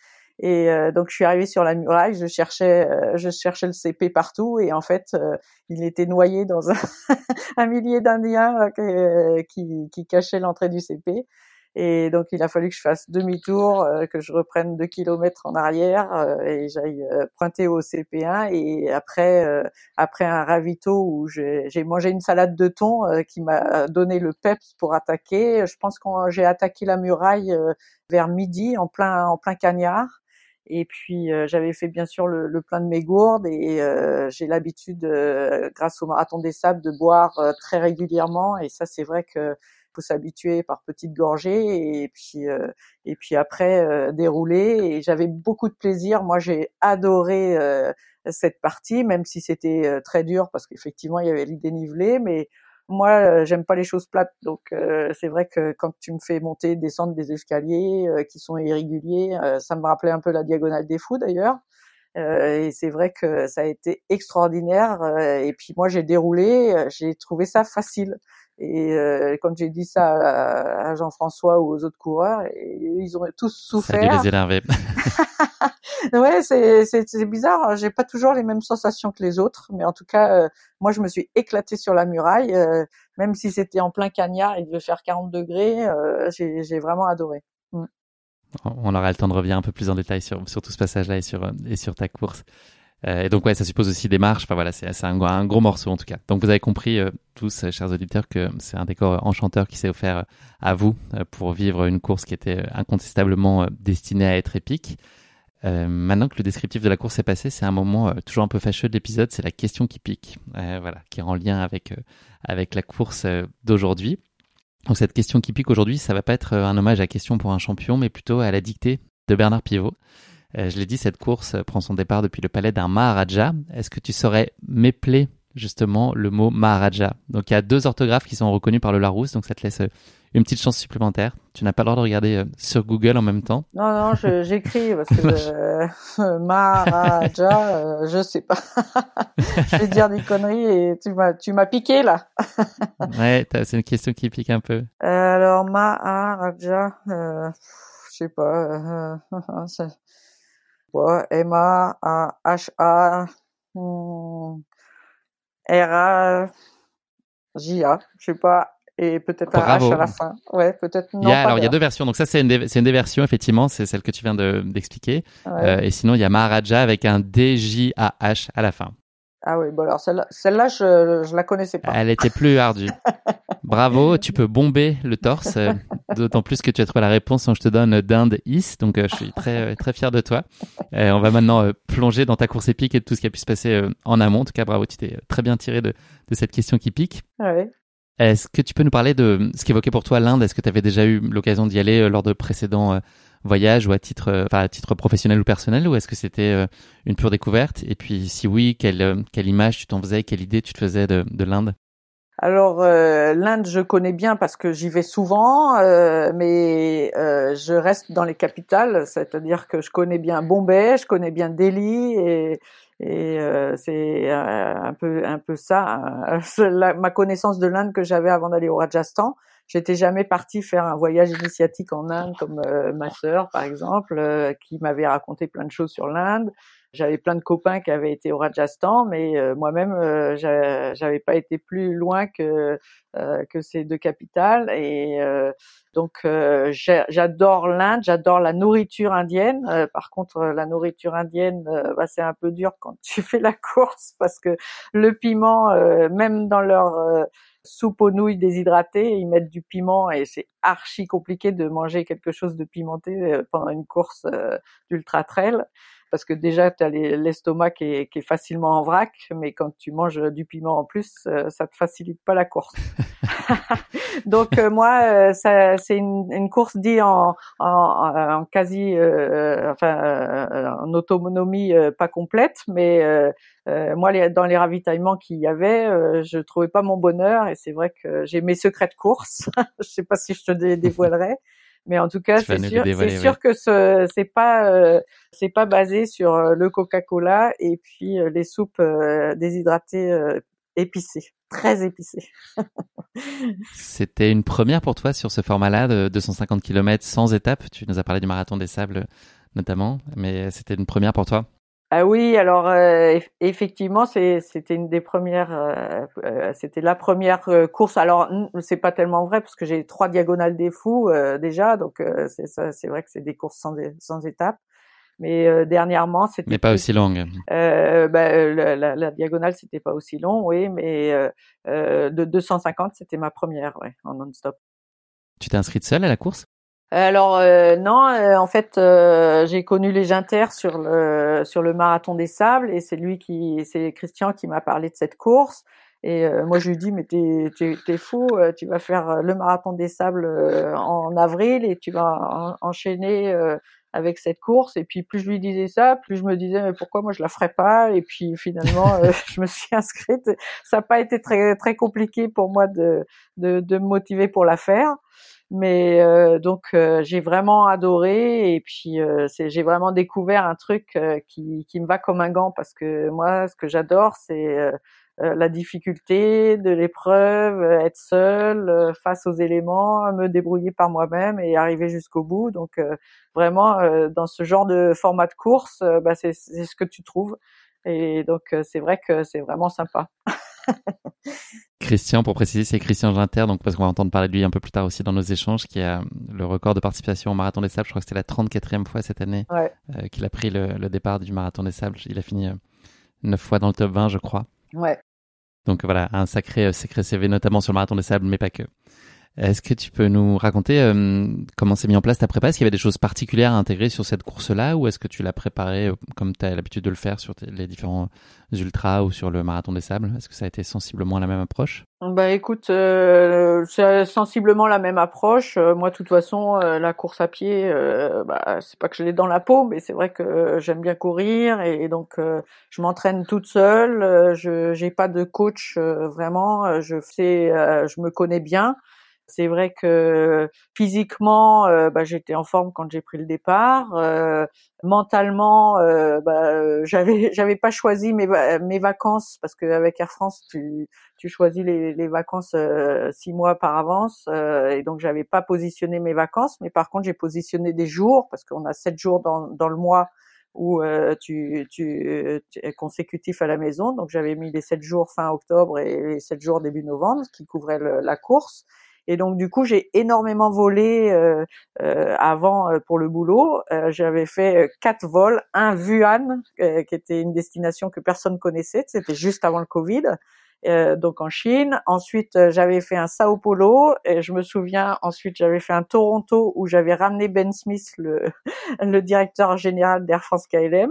Et donc je suis arrivée sur la muraille, je cherchais, je cherchais le CP partout et en fait il était noyé dans un, un millier d'Indiens qui, qui cachaient l'entrée du CP. Et donc il a fallu que je fasse demi-tour, euh, que je reprenne deux kilomètres en arrière euh, et j'aille euh, pointer au CP1. Et après, après un ravito où j'ai mangé une salade de thon qui m'a donné le peps pour attaquer. Je pense que j'ai attaqué la muraille vers midi en plein en plein cagnard. Et puis j'avais fait bien sûr le, le, plein de mes gourdes et j'ai l'habitude, grâce au marathon des sables, de boire très régulièrement. Et ça, c'est vrai que faut s'habituer par petites gorgées et puis euh, et puis après euh, dérouler et j'avais beaucoup de plaisir. Moi, j'ai adoré euh, cette partie, même si c'était très dur parce qu'effectivement il y avait le dénivelé, mais moi, j'aime pas les choses plates, donc c'est vrai que quand tu me fais monter, descendre des escaliers qui sont irréguliers, ça me rappelait un peu la diagonale des fous d'ailleurs. et c'est vrai que ça a été extraordinaire. et puis moi, j'ai déroulé, j'ai trouvé ça facile. Et euh, quand j'ai dit ça à, Jean-François ou aux autres coureurs, ils ont tous souffert. Ça a dû les énerver. ouais, c'est c'est bizarre. J'ai pas toujours les mêmes sensations que les autres, mais en tout cas, euh, moi, je me suis éclatée sur la muraille, euh, même si c'était en plein cagnard, il devait faire 40 degrés. Euh, j'ai vraiment adoré. Mm. On aura le temps de revenir un peu plus en détail sur, sur tout ce passage-là et sur, et sur ta course. Euh, et donc ouais, ça suppose aussi des marches. Enfin voilà, c'est un, un, gros morceau en tout cas. Donc vous avez compris euh, tous, euh, chers auditeurs, que c'est un décor enchanteur qui s'est offert à vous pour vivre une course qui était incontestablement destinée à être épique. maintenant que le descriptif de la course est passé, c'est un moment toujours un peu fâcheux de l'épisode, c'est la question qui pique, voilà, qui est en lien avec avec la course d'aujourd'hui. Donc cette question qui pique aujourd'hui, ça va pas être un hommage à question pour un champion, mais plutôt à la dictée de Bernard Pivot. Euh, je l'ai dit, cette course prend son départ depuis le palais d'un Maharaja. Est-ce que tu saurais m'épeler justement le mot Maharaja? Donc il y a deux orthographes qui sont reconnus par le Larousse, donc ça te laisse euh, une petite chance supplémentaire. Tu n'as pas le droit de regarder euh, sur Google en même temps. Non, non, j'écris parce que Maharaja, je sais pas. je vais dire des conneries et tu m'as, tu m'as piqué là. ouais, c'est une question qui pique un peu. alors Maharaja, je sais pas. M-A-H-A, R-A, J-A, je sais pas, et peut-être un H à la fin. Ouais, peut-être non. Il y a, alors, il y a deux versions. Donc ça, c'est une, des, c'est une des versions, effectivement. C'est celle que tu viens de, d'expliquer. Euh, et sinon, il y a Maharaja avec un D-J-A-H à la fin. Ah oui, bon alors celle-là, celle-là je, je la connaissais pas. Elle était plus ardue. Bravo, tu peux bomber le torse, euh, d'autant plus que tu as trouvé la réponse quand je te donne d'Inde Is, donc euh, je suis très très fier de toi. Euh, on va maintenant plonger dans ta course épique et tout ce qui a pu se passer en amont. En tout cas, bravo, tu t'es très bien tiré de, de cette question qui pique. Ouais. Est-ce que tu peux nous parler de ce qu'évoquait pour toi l'Inde? Est-ce que tu avais déjà eu l'occasion d'y aller lors de précédents voyage ou à titre, euh, enfin, à titre professionnel ou personnel ou est-ce que c'était euh, une pure découverte? Et puis si oui, quelle, euh, quelle image tu t'en faisais, quelle idée tu te faisais de, de l'Inde? Alors l'Inde, je connais bien parce que j'y vais souvent, mais je reste dans les capitales, c'est-à-dire que je connais bien Bombay, je connais bien Delhi et, et c'est un peu un peu ça, ma connaissance de l'Inde que j'avais avant d'aller au Rajasthan. J'étais jamais partie faire un voyage initiatique en Inde comme euh, ma sœur, par exemple, euh, qui m'avait raconté plein de choses sur l'Inde. J'avais plein de copains qui avaient été au Rajasthan, mais euh, moi-même, j'avais pas été plus loin que que ces deux capitales. Et donc, j'adore l'Inde, j'adore la nourriture indienne. par contre, la nourriture indienne, bah, c'est un peu dur quand tu fais la course parce que le piment, même dans leur soupe aux nouilles déshydratées, ils mettent du piment et c'est archi compliqué de manger quelque chose de pimenté euh, pendant une course euh, d'ultra trail. Parce que déjà tu as l'estomac qui est, qui est facilement en vrac, mais quand tu manges du piment en plus, ça te facilite pas la course. Donc moi, ça, c'est une, une, course dit en, en, en quasi, enfin, en autonomie pas complète, mais euh, moi, les, dans les ravitaillements qu'il y avait, euh, je trouvais pas mon bonheur et c'est vrai que j'ai mes secrets de course. je sais pas si je te dévoilerai, mais en tout cas, c'est sûr, c'est sûr que ce c'est pas euh, c'est pas basé sur euh, le Coca-Cola et puis les soupes déshydratées épicées, très épicées. C'était une première pour toi sur ce format-là de 250 km sans étape. Tu nous as parlé du marathon des sables notamment, mais c'était une première pour toi ah oui, alors euh, effectivement, c'était une des premières, euh, euh, c'était la première course. Alors c'est pas tellement vrai parce que j'ai trois diagonales des fous déjà, donc c'est ça, c'est vrai que c'est des courses sans, sans étapes. Mais dernièrement, c'était. Mais pas aussi longue. Bah, la, la, la, diagonale, c'était pas aussi long, oui, mais de 250, c'était ma première, ouais, en non-stop. Tu t'es inscrite seule à la course? Alors euh, non, euh, en fait, euh, j'ai connu les Inter sur le sur le marathon des sables et c'est lui qui, c'est Christian qui m'a parlé de cette course. Et moi, je lui dis mais t'es t'es, fou, tu vas faire le marathon des sables en avril et tu vas enchaîner avec cette course. Et puis plus je lui disais ça, plus je me disais mais pourquoi moi je la ferais pas? Et puis finalement, je me suis inscrite. Ça n'a pas été très très compliqué pour moi de de, de me motiver pour la faire. Mais euh, donc euh, j'ai vraiment adoré et puis euh, j'ai vraiment découvert un truc qui, qui me va comme un gant parce que moi ce que j'adore c'est la difficulté de l'épreuve, être seul face aux éléments, me débrouiller par moi-même et arriver jusqu'au bout. Donc vraiment dans ce genre de format de course, bah, c'est ce que tu trouves et donc c'est vrai que c'est vraiment sympa. Christian, pour préciser, c'est Christian Ginter, donc parce qu'on va entendre parler de lui un peu plus tard aussi dans nos échanges, qui a le record de participation au Marathon des Sables. Je crois que c'était la 34e fois cette année euh, qu'il a pris le, départ du Marathon des Sables. Il a fini euh, neuf fois dans le top 20, je crois. Ouais. Donc voilà, un sacré, euh, sacré CV, notamment sur le Marathon des Sables, mais pas que. Est-ce que tu peux nous raconter euh, comment s'est mis en place ta prépa? Est-ce qu'il y avait des choses particulières à intégrer sur cette course-là ou est-ce que tu l'as préparée euh, comme tu as l'habitude de le faire sur les différents ultras ou sur le marathon des sables? Est-ce que ça a été sensiblement la même approche? Bah écoute, euh, c'est sensiblement la même approche. moi, de toute façon, la course à pied, bah, c'est pas que je l'ai dans la peau, mais c'est vrai que j'aime bien courir et, donc je m'entraîne toute seule. je j'ai pas de coach vraiment. je fais, je me connais bien. C'est vrai que physiquement, euh, bah, j'étais en forme quand j'ai pris le départ. Euh, mentalement, euh, bah, j'avais j'avais pas choisi mes mes vacances parce qu'avec Air France, tu tu choisis les, les vacances six mois par avance et donc j'avais pas positionné mes vacances. Mais par contre, j'ai positionné des jours parce qu'on a sept jours dans dans le mois où tu, tu, tu, es consécutif à la maison. Donc j'avais mis les sept jours fin octobre et les sept jours début novembre, qui couvraient la course. Et donc du coup, j'ai énormément volé euh, euh, avant euh, pour le boulot. J'avais fait quatre vols, un Wuhan, qui était une destination que personne connaissait. C'était juste avant le Covid. Euh, donc en Chine. Ensuite, euh, j'avais fait un Sao Paulo. Et je me souviens, ensuite, j'avais fait un Toronto où j'avais ramené Ben Smith, le, le directeur général d'Air France KLM,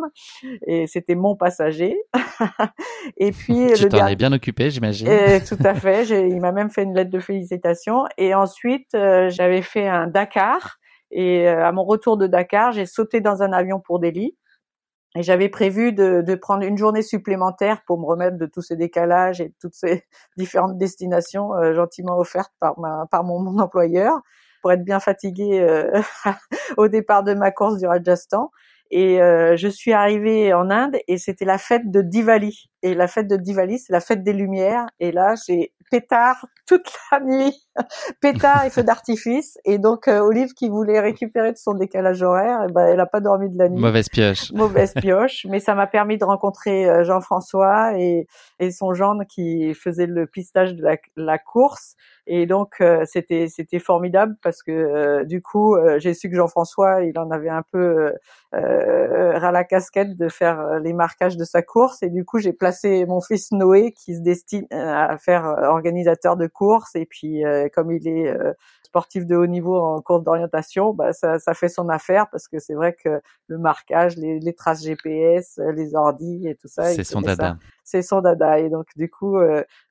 et c'était mon passager. et puis tu t'en es bien occupé, j'imagine. tout à fait. Il m'a même fait une lettre de félicitations. Et ensuite, euh, j'avais fait un Dakar. Et à mon retour de Dakar, j'ai sauté dans un avion pour Delhi. Et j'avais prévu de, de, prendre une journée supplémentaire pour me remettre de tous ces décalages et de toutes ces différentes destinations euh, gentiment offertes par, ma, par mon, mon, employeur pour être bien fatiguée euh, au départ de ma course du Rajasthan. Et euh, je suis arrivée en Inde et c'était la fête de Diwali. Et la fête de Diwali, c'est la fête des Lumières. Et là, j'ai pétard toute la nuit, pétard et feu d'artifice. Et donc euh, Olive qui voulait récupérer de son décalage horaire, eh ben elle a pas dormi de la nuit. Mauvaise pioche. Mauvaise pioche, mais ça m'a permis de rencontrer euh, Jean-François et, et son gendre qui faisait le pistage de la, la course. Et donc euh, c'était c'était formidable parce que du coup j'ai su que Jean-François il en avait un peu ras la casquette de faire les marquages de sa course et du coup j'ai placé remplacer mon fils Noé qui se destine à faire organisateur de courses et puis comme il est sportif de haut niveau en course d'orientation, bah ça, ça fait son affaire parce que c'est vrai que le marquage, les, les traces GPS, les ordis et tout ça, c'est son dada. C'est son dada. Et donc du coup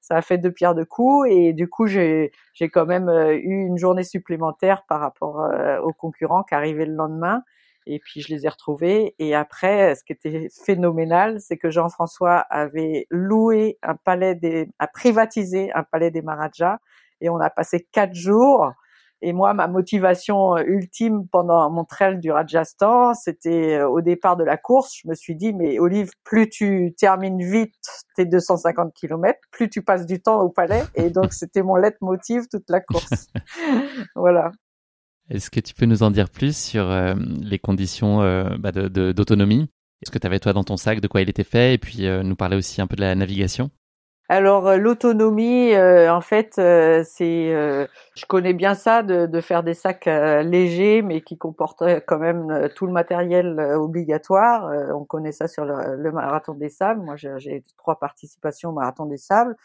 ça a fait deux pierres de coups. Et du coup j'ai j'ai quand même eu une journée supplémentaire par rapport aux concurrents qui arrivaient le lendemain et puis je les ai retrouvés. Et après, ce qui était phénoménal, c'est que Jean-François avait loué un palais des, a privatisé un palais des Maharajas, et on a passé quatre jours. Et moi, ma motivation ultime pendant mon trail du Rajasthan, c'était euh, au départ de la course, je me suis dit, mais Olive, plus tu termines vite tes 250 km, plus tu passes du temps au palais. Et donc, c'était mon leitmotiv toute la course. voilà. Est-ce que tu peux nous en dire plus sur euh, les conditions euh, bah, d'autonomie? Est-ce que tu toi dans ton sac de quoi il était fait et puis euh, nous parler aussi un peu de la navigation alors l'autonomie, en fait, c'est, je connais bien ça de, de faire des sacs légers, mais qui comporteraient quand même tout le matériel obligatoire. on connaît ça sur le, le marathon des sables. Moi, j'ai trois participations au marathon des sables.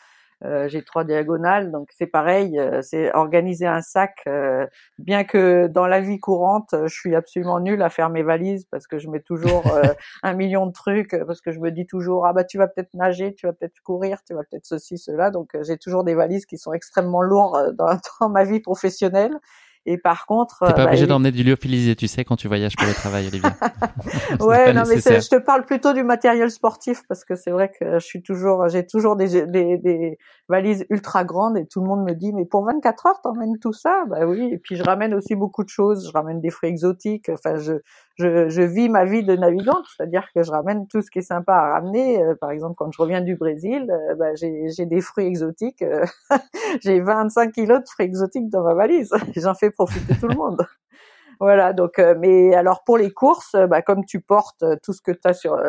Euh, j'ai trois diagonales, donc c'est pareil. Euh, c'est organiser un sac. Euh, bien que dans la vie courante, je suis absolument nulle à faire mes valises parce que je mets toujours un million de trucs, parce que je me dis toujours ah bah tu vas peut-être nager, tu vas peut-être courir, tu vas peut-être ceci cela. Donc j'ai toujours des valises qui sont extrêmement lourdes dans, dans ma vie professionnelle. Et par contre, t'es pas bah, obligé d'emmener du lyophilisé, tu sais, quand tu voyages pour le travail, Olivia. ouais, non, mais je te parle plutôt du matériel sportif parce que c'est vrai que je suis toujours, j'ai toujours des, des, des, valises ultra grandes et tout le monde me dit, mais pour 24 heures, t'emmènes tout ça? Bah oui. Et puis je ramène aussi beaucoup de choses. Je ramène des fruits exotiques. Enfin, je, je, je vis ma vie de navigante, c'est-à-dire que je ramène tout ce qui est sympa à ramener. Euh, par exemple, quand je reviens du Brésil, euh, bah, j'ai des fruits exotiques. Euh, j'ai 25 kilos de fruits exotiques dans ma valise. J'en fais profiter tout le monde. Voilà, donc mais alors pour les courses, bah, comme tu portes tout ce que tu as sur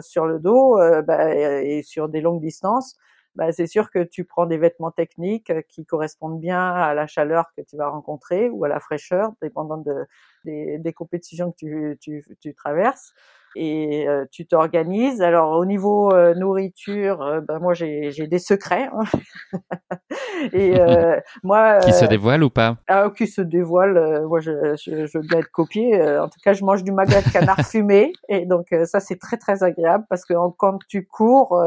sur le dos bah, et sur des longues distances, bah, c'est sûr que tu prends des vêtements techniques qui correspondent bien à la chaleur que tu vas rencontrer ou à la fraîcheur, dépendant de, des, des compétitions que tu, tu, tu traverses. Et euh, tu t'organises. Alors au niveau euh, nourriture, euh, ben moi j'ai des secrets. Hein. et moi qui se dévoile ou pas? Ah qui se dévoile. moi je, je, je, veux bien être copié. en tout cas, je mange du magret de canard fumé et donc ça c'est très très agréable parce que quand tu cours,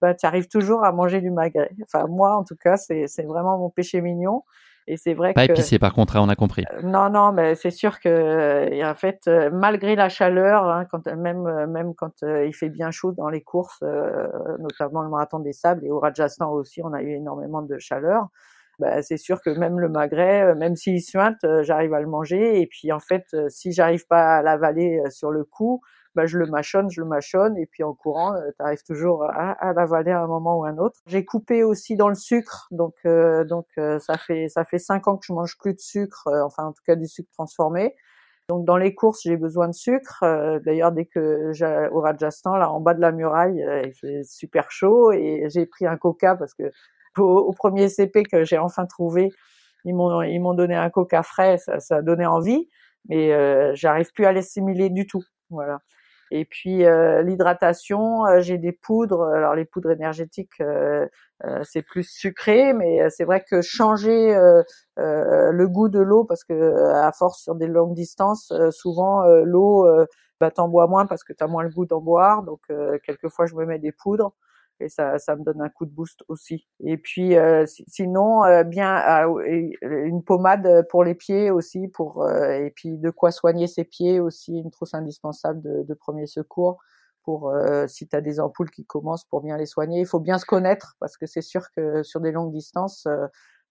bah, tu arrives toujours à manger du magret. Enfin, moi, en tout cas, c'est vraiment mon péché mignon. Et c'est vrai pas épicé par contre, hein, on a compris. Euh, non, non, mais c'est sûr que euh, en fait, euh, malgré la chaleur, hein, quand même même quand il fait bien chaud dans les courses, notamment le marathon des sables et au Rajasthan aussi, on a eu énormément de chaleur. Bah, c'est sûr que même le magret, même s'il suinte, j'arrive à le manger. Et puis en fait, si j'arrive pas à l'avaler sur le coup, bah, je le mâchonne, je le mâchonne, et puis en courant, euh, tu arrives toujours à, à l'avaler à un moment ou un autre. J'ai coupé aussi dans le sucre, donc euh, donc euh, ça fait ça fait cinq ans que je mange plus de sucre, enfin en tout cas du sucre transformé. Donc dans les courses, j'ai besoin de sucre. D'ailleurs, dès que j'ai au Rajasthan, là en bas de la muraille, il fait super chaud et j'ai pris un Coca parce que au, premier CP que j'ai enfin trouvé, ils m'ont ils m'ont donné un Coca frais, ça, ça donné envie, mais euh, j'arrive plus à l'assimiler du tout. Voilà. Et puis euh, l'hydratation, euh, j'ai des poudres. Alors les poudres énergétiques, euh, c'est plus sucré, mais c'est vrai que changer le goût de l'eau, parce que à force sur des longues distances, souvent l'eau, bah, t'en bois moins parce que t'as moins le goût d'en boire. Donc quelquefois je me mets des poudres et ça, ça me donne un coup de boost aussi. Et puis euh, sinon, euh, bien euh, une pommade pour les pieds aussi, pour et puis de quoi soigner ses pieds aussi, une trousse indispensable de, de premier secours pour si tu as des ampoules qui commencent pour bien les soigner. Il faut bien se connaître parce que c'est sûr que sur des longues distances,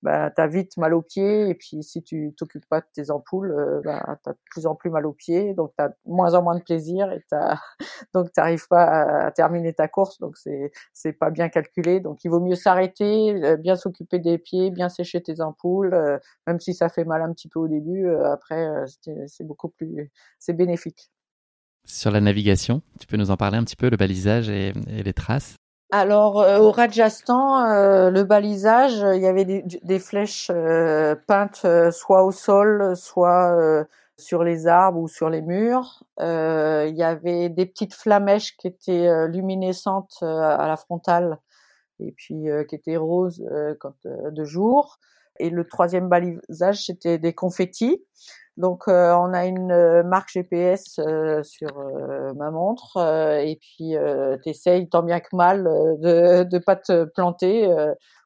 bah, tu as vite mal aux pieds et puis si tu t'occupes pas de tes ampoules, euh, bah, tu de plus en plus mal aux pieds, donc tu as moins en moins de plaisir et as, donc tu n'arrives pas à, terminer ta course, donc c'est c'est pas bien calculé. Donc il vaut mieux s'arrêter, euh, bien s'occuper des pieds, bien sécher tes ampoules, euh, même si ça fait mal un petit peu au début, après c'est beaucoup plus c'est bénéfique. Sur la navigation, tu peux nous en parler un petit peu, le balisage et les traces? Alors euh, au Rajasthan, euh, le balisage, il y avait des, flèches euh, peintes soit au sol, soit sur les arbres ou sur les murs. Il y avait des petites flamèches qui étaient luminescentes à la frontale et puis qui étaient roses quand de jour. Et le troisième balisage, c'était des confettis. Donc on a une marque GPS sur ma montre et puis t'essayes tant bien que mal de de pas te planter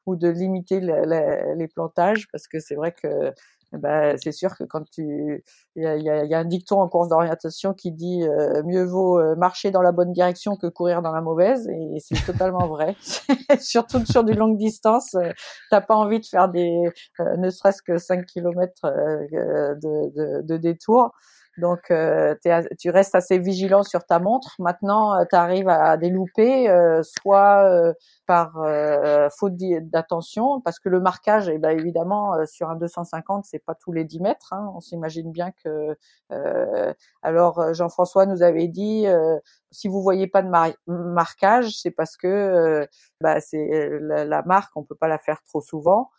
ou de limiter les plantages parce que c'est vrai que bah, c'est sûr que quand tu, il y a, y, a, y a, un dicton en course d'orientation qui dit euh, mieux vaut euh, marcher dans la bonne direction que courir dans la mauvaise, et c'est totalement vrai. Surtout sur du longue distance, euh, t'as pas envie de faire des, ne serait-ce que 5 kilomètres de, de, de détour. Donc, euh, tu restes assez vigilant sur ta montre. Maintenant, euh, tu arrives à délouper, euh, soit euh, par faute d'attention, parce que le marquage, eh ben, évidemment, sur un 250, c'est pas tous les 10 mètres. Hein. On s'imagine bien que. alors, Jean-François nous avait dit, si vous voyez pas de marquage, c'est parce que bah, c'est la, la, marque, on peut pas la faire trop souvent.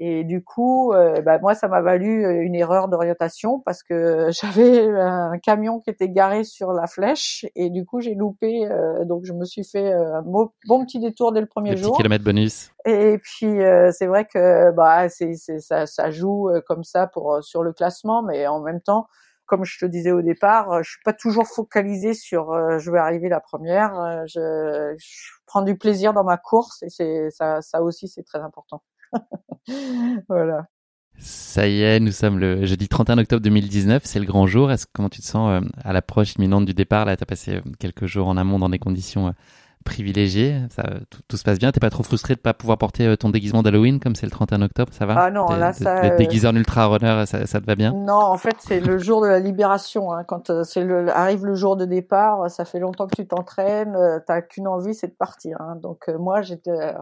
Et du coup, euh, bah, moi, ça m'a valu euh, une erreur d'orientation parce que j'avais un camion qui était garé sur la flèche et du coup, j'ai loupé. Euh, donc, je me suis fait un bon, petit détour dès le premier jour. Petit kilomètre bonus. Et puis, c'est vrai que bah, c'est, ça, ça joue comme ça pour sur le classement, mais en même temps, comme je te disais au départ, je suis pas toujours focalisée sur je vais arriver la première. Je, je, prends du plaisir dans ma course et c'est ça, ça aussi c'est très important. voilà. Ça y est, nous sommes le jeudi 31 octobre 2019, c'est le grand jour. Est-ce comment tu te sens euh, à l'approche imminente du départ? Là, tu as passé euh, quelques jours en amont dans des conditions euh, privilégiées. Ça, tout, se passe bien. T'es pas trop frustré de pas pouvoir porter ton déguisement d'Halloween comme c'est le 31 octobre? Ça va? Ah non, là ça. déguisé en ultra runner, ça, ça, te va bien? Non, en fait, c'est le jour de la libération. Hein. Quand c'est le, arrive le jour de départ, ça fait longtemps que tu t'entraînes, t'as qu'une envie, c'est de partir. Hein. Donc moi, j'étais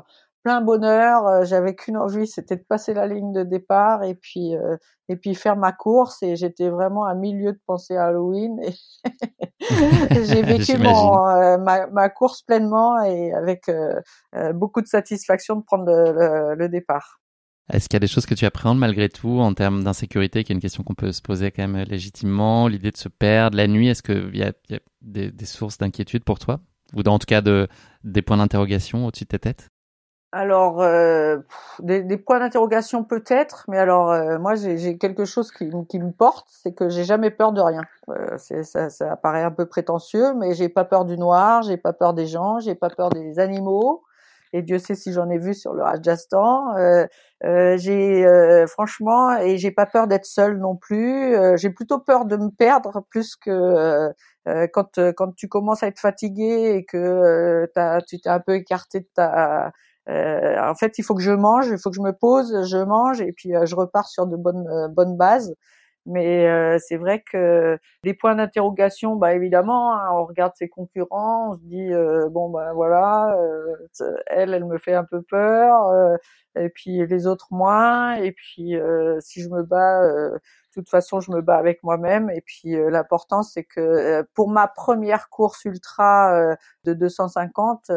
plein bonheur. Euh, j'avais qu'une envie, c'était de passer la ligne de départ et puis euh, et puis faire ma course. Et j'étais vraiment à milieu de penser à Halloween. Et j'ai vécu euh, ma, ma, course pleinement et avec beaucoup de satisfaction de prendre le, le, départ. Est-ce qu'il y a des choses que tu appréhendes malgré tout en termes d'insécurité, qui est une question qu'on peut se poser quand même légitimement, l'idée de se perdre la nuit, est-ce qu'il y a, y a des, des sources d'inquiétude pour toi? Ou en tout cas de, des points d'interrogation au-dessus de ta tête? Alors, euh, des, des, points d'interrogation peut-être, mais alors euh, moi j'ai quelque chose qui, qui me porte, c'est que j'ai jamais peur de rien. Euh, ça, ça paraît un peu prétentieux, mais j'ai pas peur du noir, j'ai pas peur des gens, j'ai pas peur des animaux, et Dieu sait si j'en ai vu sur le Rajasthan. Euh, euh, j'ai franchement, et j'ai pas peur d'être seule non plus. j'ai plutôt peur de me perdre plus que quand quand tu commences à être fatigué et que tu t'es un peu écarté de ta euh, en fait, il faut que je mange, il faut que je me pose, je mange et puis euh, je repars sur de bonnes euh, bonnes bases. Mais c'est vrai que des points d'interrogation, bah évidemment, hein, on regarde ses concurrents, on se dit bon bah voilà, elle, elle me fait un peu peur, et puis les autres moins, et puis si je me bats toute façon, je me bats avec moi-même. Et puis euh, l'important, c'est que euh, pour ma première course ultra euh, de 250,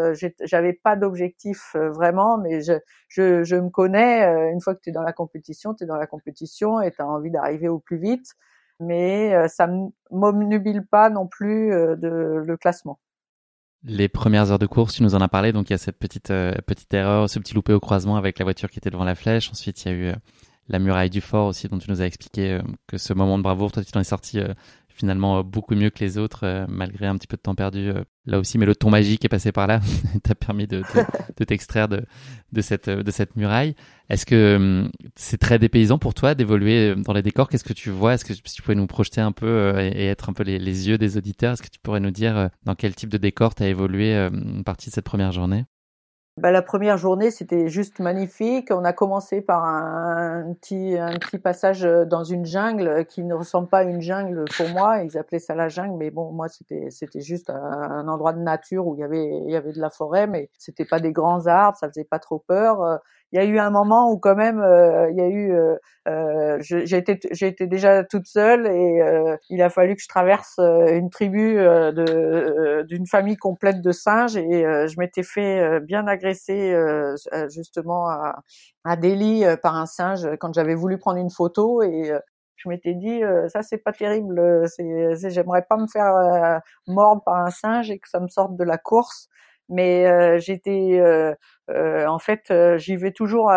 j'avais pas d'objectif vraiment, mais je, me connais. une fois que tu es dans la compétition, tu es dans la compétition et tu as envie d'arriver au plus vite. Mais ça ne m'obnubile pas non plus de le classement. Les premières heures de course, tu nous en as parlé, donc il y a cette petite erreur, ce petit loupé au croisement avec la voiture qui était devant la flèche. Ensuite, il y a eu la muraille du fort aussi, dont tu nous as expliqué euh, que ce moment de bravoure, toi, tu t'en es sorti euh, finalement euh, beaucoup mieux que les autres, malgré un petit peu de temps perdu là aussi. Mais le ton magique est passé par là, t'a permis de, de, t'extraire de, de, cette, de cette muraille. Est-ce que c'est très dépaysant pour toi d'évoluer dans les décors? Qu'est-ce que tu vois? Est-ce que si tu pouvais nous projeter un peu et, être un peu les, les yeux des auditeurs Est-ce que tu pourrais nous dire dans quel type de décor tu as évolué une partie de cette première journée? Bah, la première journée, c'était juste magnifique. On a commencé par un, petit, passage dans une jungle qui ne ressemble pas à une jungle pour moi. Ils appelaient ça la jungle, mais bon, moi, c'était, juste un, endroit de nature où il y avait, il y avait de la forêt, mais c'était pas des grands arbres, ça faisait pas trop peur il y a eu un moment où quand même euh, il y a eu euh, euh j'ai été été déjà toute seule et euh, il a fallu que je traverse une tribu de d'une famille complète de singes et je m'étais fait bien agresser justement à, à Delhi par un singe quand j'avais voulu prendre une photo et je m'étais dit ça c'est pas terrible, c'est, j'aimerais pas me faire mordre par un singe et que ça me sorte de la course mais j'étais en fait j'y vais toujours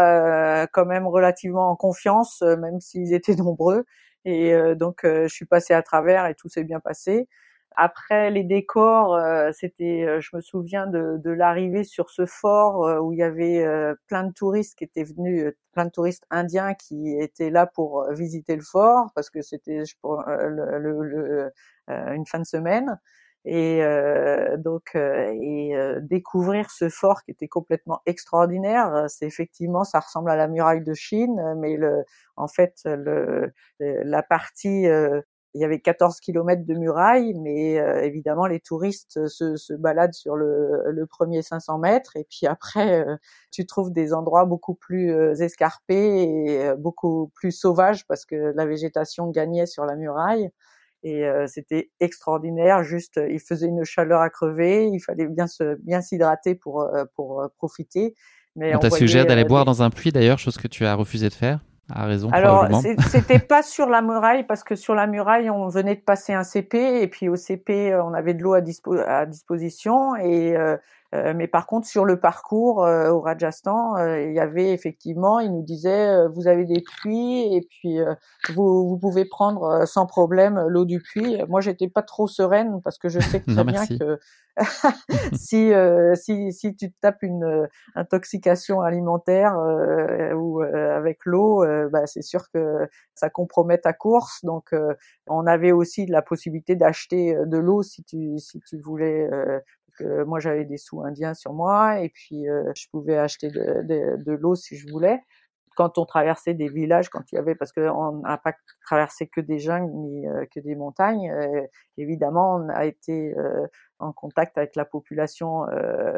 quand même relativement en confiance même s'ils étaient nombreux. Et donc je suis passée à travers et tout s'est bien passé. Après les décors, euh, c'était, euh, je me souviens de, de l'arrivée sur ce fort euh, où il y avait plein de touristes qui étaient venus, plein de touristes indiens qui étaient là pour visiter le fort parce que c'était le, le, une fin de semaine et donc et découvrir ce fort qui était complètement extraordinaire c'est effectivement ça ressemble à la muraille de Chine mais le en fait le la partie il y avait 14 kilomètres de murailles, mais euh, évidemment les touristes se, se, baladent sur le, le, premier 500 mètres. Et puis après euh, tu trouves des endroits beaucoup plus euh, escarpés et beaucoup plus sauvages parce que la végétation gagnait sur la muraille et c'était extraordinaire. Juste, il faisait une chaleur à crever, il fallait bien se bien s'hydrater pour pour profiter. Mais on, t'a suggéré d'aller boire dans un puits d'ailleurs, chose que tu as refusé de faire raison. Alors, c'était pas sur la muraille parce que sur la muraille, on venait de passer un CP et puis au CP, euh, on avait de l'eau à, à, disposition et euh, euh, mais par contre, sur le parcours au Rajasthan, il y avait effectivement, il nous disait, vous avez des puits et puis vous, vous pouvez prendre sans problème l'eau du puits. Moi, j'étais pas trop sereine parce que je sais très bien que si, euh, si, si tu te tapes une euh, intoxication alimentaire euh, ou avec l'eau, bah, c'est sûr que ça compromet ta course. Donc, on avait aussi la possibilité d'acheter de l'eau si tu, si tu voulais. Moi, j'avais des sous indiens sur moi et puis je pouvais acheter de, l'eau si je voulais quand on traversait des villages, quand il y avait, parce qu'on n'a pas traversé que des jungles ni euh, que des montagnes, euh, évidemment, on a été euh, en contact avec la population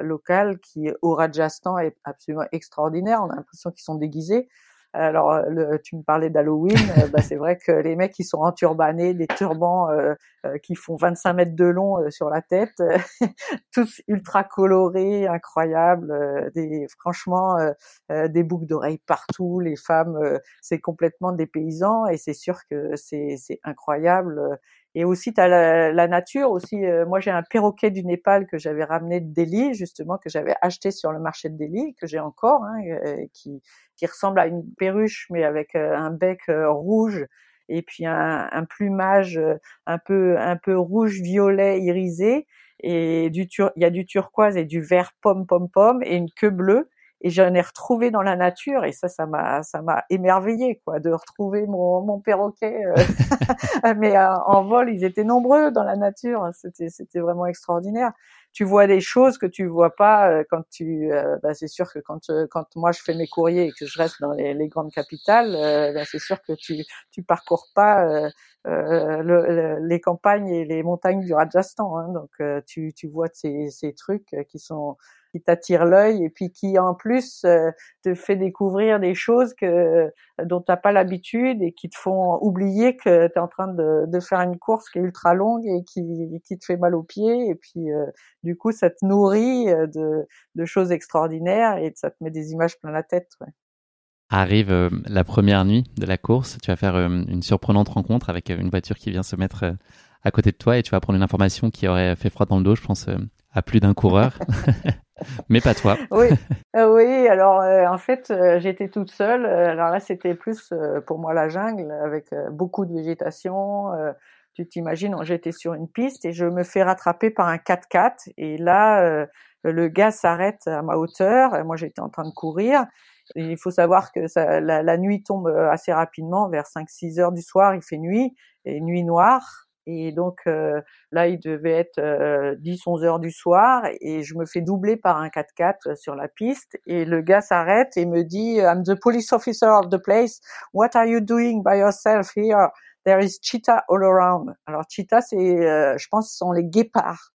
locale qui, au Rajasthan, est absolument extraordinaire. On a l'impression qu'ils sont déguisés. Alors, euh, tu me parlais d'Halloween, euh, bah, c'est vrai que les mecs qui sont enturbanés, des turbans euh, qui font 25 mètres de long sur la tête, tous ultra colorés, incroyables, des franchement des boucles d'oreilles partout. Les femmes, c'est complètement des paysans et c'est sûr que c'est incroyable. Et aussi, tu as la, la, nature aussi. moi, j'ai un perroquet du Népal que j'avais ramené de Delhi, justement, que j'avais acheté sur le marché de Delhi, que j'ai encore, hein, qui, qui ressemble à une perruche mais avec euh, un bec euh, rouge et puis un, un, plumage euh, un peu un peu rouge violet irisé et du il y a du turquoise et du vert pomme pomme pomme et une queue bleue et j'en ai retrouvé dans la nature et ça ça m'a ça m'a émerveillé quoi de retrouver mon, mon perroquet mais en vol ils étaient nombreux dans la nature c'était c'était vraiment extraordinaire tu vois des choses que tu vois pas euh, quand tu. Euh, bah, c'est sûr que quand euh, quand moi je fais mes courriers et que je reste dans les, grandes capitales, bah, c'est sûr que tu tu parcours pas le, les campagnes et les montagnes du Rajasthan. Hein, donc tu tu vois ces ces trucs qui sont qui t'attire l'œil et puis qui en plus euh, te fait découvrir des choses que dont t'as pas l'habitude et qui te font oublier que tu es en train de, de, faire une course qui est ultra longue et qui, qui te fait mal aux pieds et puis euh, du coup ça te nourrit euh, de, de, choses extraordinaires et ça te met des images plein la tête. Ouais. Arrive la première nuit de la course, tu vas faire une surprenante rencontre avec une voiture qui vient se mettre à côté de toi et tu vas prendre une information qui aurait fait froid dans le dos, je pense, à plus d'un coureur. Mais pas toi. oui, euh, oui. Alors euh, en fait, euh, j'étais toute seule. alors là, c'était plus pour moi la jungle avec beaucoup de végétation. tu t'imagines, j'étais sur une piste et je me fais rattraper par un 4x4 et là, le gars s'arrête à ma hauteur. Moi, j'étais en train de courir. Et il faut savoir que ça, la, la, nuit tombe assez rapidement, vers 5-6 heures du soir, il fait nuit et nuit noire. Et donc euh, là, il devait être 10-11 euh, heures du soir et je me fais doubler par un 4x4 euh, sur la piste et le gars s'arrête et me dit I'm the police officer of the place. What are you doing by yourself here? There is cheetah all around. Alors cheetah, c'est, je pense, ce sont les guépards.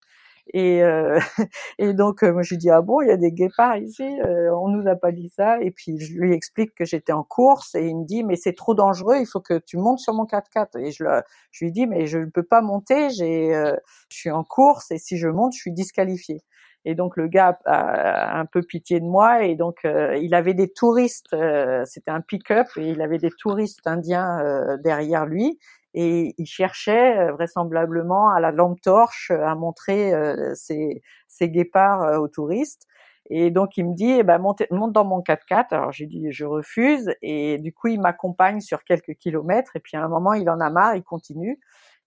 Et, euh, et donc, euh, je lui dis, ah bon, il y a des guépards ici, euh, on nous a pas dit ça. Et puis, je lui explique que j'étais en course et il me dit, mais c'est trop dangereux, il faut que tu montes sur mon 4x4. Et je, le, je lui dis, mais je ne peux pas monter, j'ai, euh, je suis en course et si je monte, je suis disqualifié. Et donc le gars a, un peu pitié de moi et donc il avait des touristes, c'était un pick-up et il avait des touristes indiens derrière lui et il cherchait vraisemblablement à la lampe torche à montrer ses, ses guépards aux touristes. Et donc il me dit, eh ben, monte, monte dans mon 4x4. Alors j'ai dit, je refuse. Et du coup, il m'accompagne sur quelques kilomètres. Et puis à un moment, il en a marre, il continue.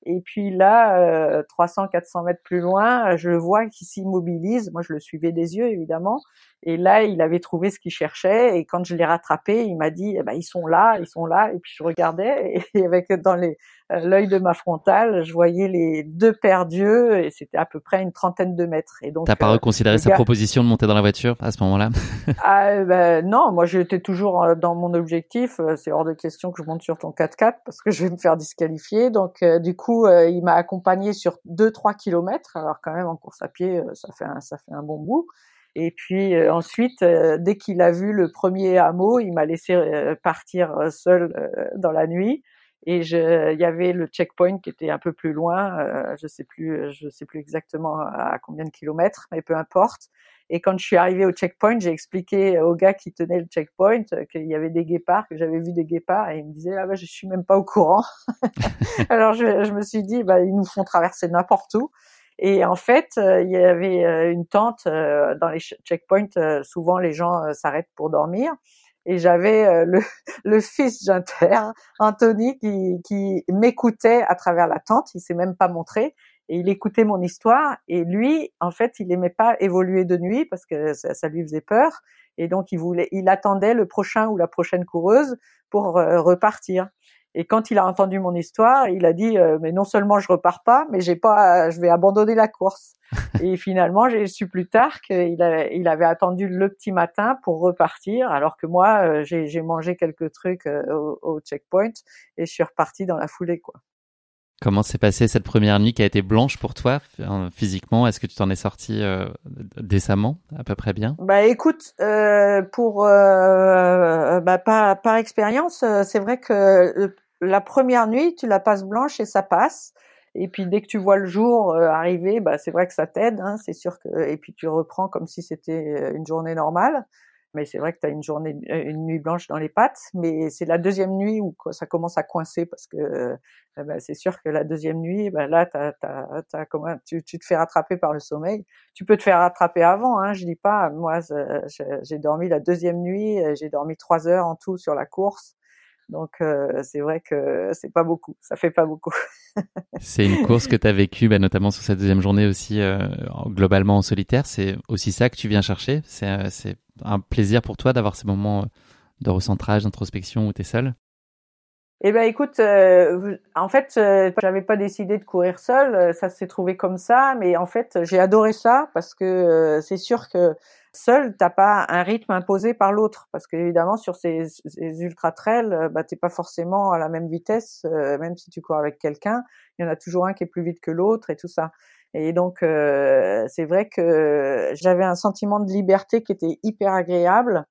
Et puis là, euh, 300-400 mètres plus loin, je le vois qui s'immobilise. Moi, je le suivais des yeux, évidemment. Et là, il avait trouvé ce qu'il cherchait. Et quand je l'ai rattrapé, il m'a dit, eh ben, ils sont là, ils sont là. Et puis je regardais et avec dans les euh, l'œil de ma frontale, je voyais les deux paires d'yeux et c'était à peu près une trentaine de mètres. Et donc, t'as pas euh, reconsidéré sa proposition de monter dans la voiture à ce moment-là? Ah ben non, moi j'étais toujours euh, dans mon objectif. C'est hors de question que je monte sur ton 4x4 parce que je vais me faire disqualifier. Donc du coup, il m'a accompagné sur 2-3 kilomètres. Alors quand même en course à pied, ça fait un, ça fait un bon bout. Et puis euh, ensuite, euh, dès qu'il a vu le premier hameau, il m'a laissé euh, partir seul dans la nuit. Et il y avait le checkpoint qui était un peu plus loin, je sais je sais plus exactement à combien de kilomètres, mais peu importe. Et quand je suis arrivée au checkpoint, j'ai expliqué au gars qui tenait le checkpoint qu'il y avait des guépards, que j'avais vu des guépards, et il me disait ah bah je suis même pas au courant. Alors je, me suis dit bah ils nous font traverser n'importe où. Et en fait, euh, il y avait euh, une tente euh, dans les checkpoints. souvent, les gens s'arrêtent pour dormir. Et j'avais le, le, fils d'Inter, Anthony, qui, qui m'écoutait à travers la tente. Il s'est même pas montré. Et il écoutait mon histoire. Et lui, en fait, il aimait pas évoluer de nuit parce que ça, ça lui faisait peur. Et donc, il voulait, il attendait le prochain ou la prochaine coureuse pour repartir. Et quand il a entendu mon histoire, il a dit euh, mais non seulement je repars pas, mais j'ai pas, je vais abandonner la course. et finalement, j'ai su plus tard qu'il il avait attendu le petit matin pour repartir, alors que moi, euh, j'ai mangé quelques trucs euh, au, au, checkpoint et je suis reparti dans la foulée, quoi. Comment s'est passée cette première nuit qui a été blanche pour toi physiquement? Est-ce que tu t'en es sorti euh, décemment, à peu près bien? Bah écoute, euh, pour euh, bah, par, par expérience, euh, c'est vrai que la première nuit, tu la passes blanche et ça passe. Et puis dès que tu vois le jour euh, arriver, bah c'est vrai que ça t'aide, hein, c'est sûr que. Et puis tu reprends comme si c'était une journée normale mais c'est vrai que tu as une journée, une nuit blanche dans les pattes, mais c'est la deuxième nuit où ça commence à coincer parce que euh, ben, c'est sûr que la deuxième nuit, ben là, t'as, t'as, t'as, comment, tu, tu te fais rattraper par le sommeil. Tu peux te faire rattraper avant, hein, je dis pas. Moi, j'ai dormi la deuxième nuit, j'ai dormi trois heures en tout sur la course. Donc euh, c'est vrai que c'est pas beaucoup, ça fait pas beaucoup. c'est une course que tu as vécue, bah, notamment sur cette deuxième journée aussi, euh, globalement en solitaire. C'est aussi ça que tu viens chercher? C'est un plaisir pour toi d'avoir ces moments de recentrage, d'introspection où tu es seul? Eh ben écoute, en fait, j'avais pas décidé de courir seul, ça s'est trouvé comme ça, mais en fait, j'ai adoré ça parce que c'est sûr que seul, t'as pas un rythme imposé par l'autre, parce qu'évidemment sur ces, ces ultra trails, euh, bah t'es pas forcément à la même vitesse, euh, même si tu cours avec quelqu'un, il y en a toujours un qui est plus vite que l'autre et tout ça. Et donc euh, c'est vrai que j'avais un sentiment de liberté qui était hyper agréable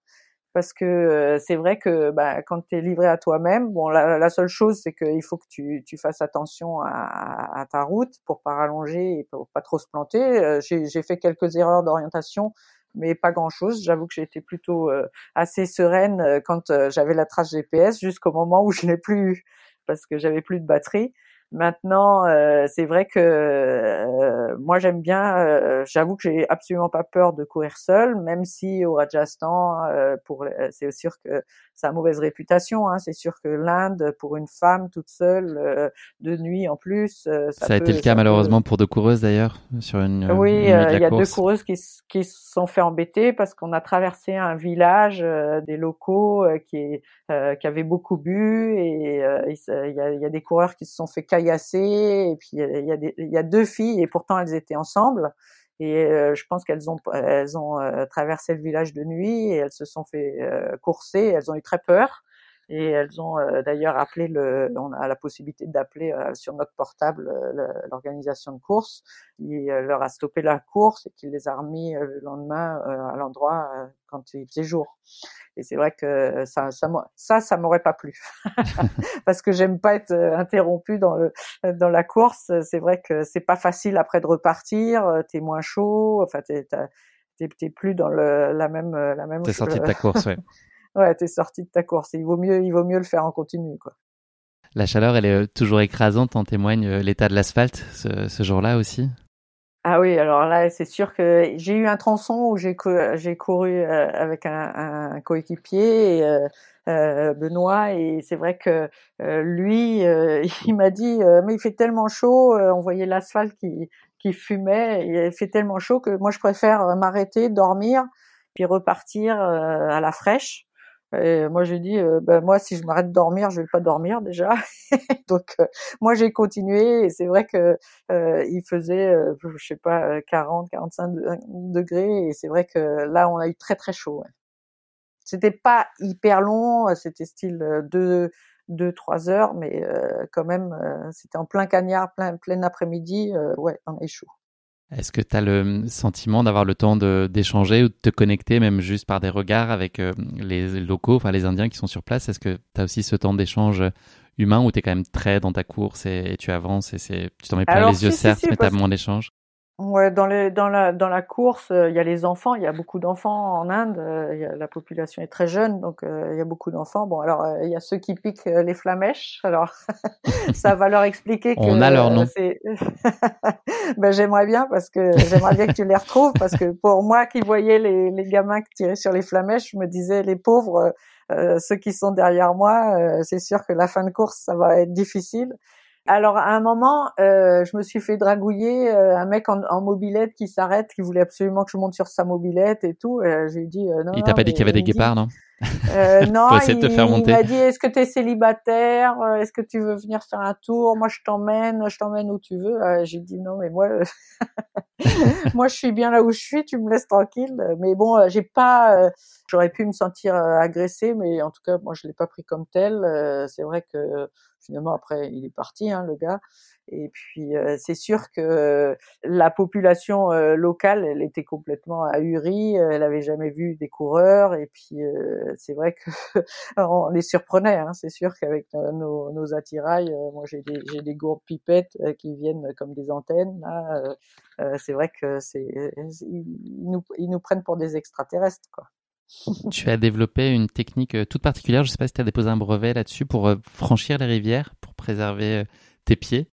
parce que c'est vrai que bah, quand tu es livré à toi-même, bon la, seule chose c'est qu'il faut que tu, tu fasses attention à, à, ta route pour pas rallonger et pour pas trop se planter. J'ai fait quelques erreurs d'orientation mais pas grand-chose. J'avoue que j'ai été plutôt euh, assez sereine euh, quand euh, j'avais la trace GPS jusqu'au moment où je l'ai plus parce que j'avais plus de batterie. Maintenant, euh, c'est vrai que euh, moi j'aime bien. Euh, j'avoue que j'ai absolument pas peur de courir seul, même si au Rajasthan, pour c'est sûr que ça a mauvaise réputation. Hein, c'est sûr que l'Inde, pour une femme toute seule de nuit en plus, ça, ça a été le cas malheureusement pour deux coureuses d'ailleurs sur une. Oui, il y a deux coureuses qui qui se sont fait embêter parce qu'on a traversé un village des locaux qui qui avaient beaucoup bu et il y a, y, a, des coureurs qui se sont fait et puis il y a, deux filles et pourtant elles étaient ensemble. Et euh, je pense qu'elles ont elles ont euh, traversé le village de nuit et elles se sont fait euh, courser. Elles ont eu très peur. Et elles ont d'ailleurs appelé le, on a la possibilité d'appeler sur notre portable l'organisation de course. Il leur a stoppé la course et qu'il les a remis le lendemain à l'endroit quand il faisait jour. Et c'est vrai que ça, ça, ça, ça m'aurait pas plu, parce que j'aime pas être interrompu dans le dans la course. C'est vrai que c'est pas facile après de repartir. T'es moins chaud. Enfin, t'es t'es plus dans le, la même la même. T'es sorti de ta course, ouais. ouais, t'es sorti de ta course. il vaut mieux il vaut mieux le faire en continu, quoi. La chaleur, elle est toujours écrasante. En témoigne l'état de l'asphalte ce, ce jour-là aussi. Ah oui, alors là, c'est sûr que j'ai eu un tronçon où j'ai j'ai couru euh, avec un, un coéquipier, euh, euh, Benoît, et c'est vrai que lui, il m'a dit, mais il fait tellement chaud, on voyait l'asphalte qui, qui fumait, il fait tellement chaud que moi je préfère m'arrêter, dormir, puis repartir à la fraîche. Et moi, j'ai dit, euh, ben, moi, si je m'arrête de dormir, je vais pas dormir déjà. Donc, euh, moi, j'ai continué. Et c'est vrai que euh, il faisait, je sais pas, 40, 45 degrés. Et c'est vrai que là, on a eu très très chaud. Ouais. C'était pas hyper long. C'était style deux, deux, trois heures, mais quand même, c'était en plein cagnard, plein, plein après-midi. ouais, on est chaud. Est-ce que tu as le sentiment d'avoir le temps d'échanger ou de te connecter, même juste par des regards avec euh, les locaux, enfin les Indiens qui sont sur place? Est-ce que tu as aussi ce temps d'échange humain où tu es quand même très dans ta course et, tu avances et tu t'en mets plein les yeux, certes, mais tu as moins d'échanges Ouais, dans, les, dans, la, dans la course, euh, il y a les enfants, il y a beaucoup d'enfants en Inde, euh, y a, la population est très jeune, donc euh, il y a beaucoup d'enfants. Bon, alors il y a ceux qui piquent les flamèches, alors ça va leur expliquer que... On a leur nom. ben, j'aimerais bien, parce que j'aimerais bien que tu les retrouves, parce que pour moi qui voyais les, les gamins qui tiraient sur les flamèches, je me disais, les pauvres, ceux qui sont derrière moi, c'est sûr que la fin de course, ça va être difficile. Alors à un moment, euh, je me suis fait dragouiller euh, un mec en, en mobilette qui s'arrête, qui voulait absolument que je monte sur sa mobilette et tout. Et j'ai dit euh, non. Il t'a pas dit qu'il y avait des guépards, non? Euh, Non, il, il m'a dit est-ce que tu es célibataire Est-ce que tu veux venir faire un tour? Moi, je t'emmène, je t'emmène où tu veux. j'ai dit non, mais moi, moi, je suis bien là où je suis. Tu me laisses tranquille. Mais bon, j'ai pas. J'aurais pu me sentir agressée, mais en tout cas, moi, je l'ai pas pris comme tel. c'est vrai que finalement après il est parti hein, le gars et puis euh, c'est sûr que la population euh, locale elle était complètement ahurie elle avait jamais vu des coureurs et puis euh, c'est vrai que on les surprenait hein, c'est sûr qu'avec nos, nos, attirails moi j'ai des j'ai des gourdes pipettes qui viennent comme des antennes là c'est vrai que c'est ils nous ils nous prennent pour des extraterrestres quoi tu as développé une technique euh, toute particulière. Je ne sais pas si tu as déposé un brevet là-dessus pour euh, franchir les rivières, pour préserver euh, tes pieds.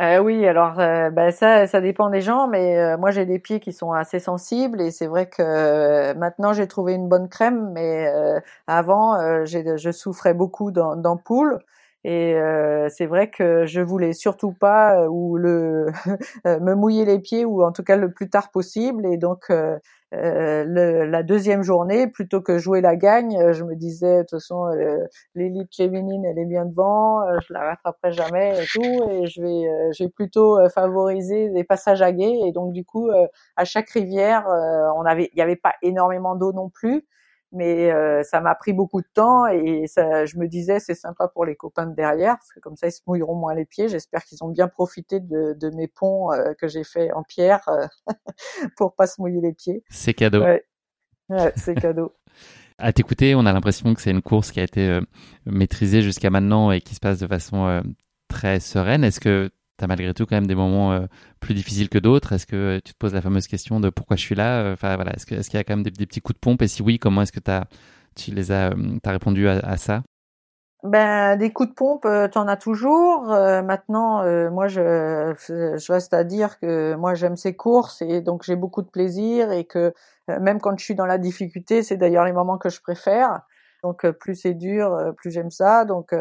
Euh, oui, alors bah, ça, ça dépend des gens, mais moi j'ai des pieds qui sont assez sensibles et c'est vrai que maintenant j'ai trouvé une bonne crème, mais avant je souffrais beaucoup d'ampoules et c'est vrai que je voulais surtout pas ou le me mouiller les pieds ou en tout cas le plus tard possible et donc euh, la deuxième journée, plutôt que jouer la gagne, euh, je me disais de toute façon euh, l'élite féminine elle est bien devant, je la rattraperai jamais et tout, et je vais, j'ai plutôt favorisé des passages à guet. Et donc du coup à chaque rivière, on avait, il n'y avait pas énormément d'eau non plus, mais euh, ça m'a pris beaucoup de temps et ça, je me disais c'est sympa pour les copains de derrière parce que comme ça ils se mouilleront moins les pieds. J'espère qu'ils ont bien profité de, de mes ponts euh, que j'ai fait en pierre euh, pour pas se mouiller les pieds. C'est cadeau. Ouais, ouais c'est cadeau. À t'écouter, on a l'impression que c'est une course qui a été maîtrisée jusqu'à maintenant et qui se passe de façon très sereine. Est-ce que tu as malgré tout quand même des moments euh, plus difficiles que d'autres Est-ce que tu te poses la fameuse question de pourquoi je suis là euh, Enfin voilà, est-ce qu'il y a quand même des, petits coups de pompe? Et si oui, comment est-ce que tu les as, euh, as répondu à, ça? Ben, des coups de pompe, tu en as toujours. maintenant, moi, je reste à dire que moi, j'aime ces courses et donc j'ai beaucoup de plaisir et que même quand je suis dans la difficulté, c'est d'ailleurs les moments que je préfère. Donc plus c'est dur, plus j'aime ça. Donc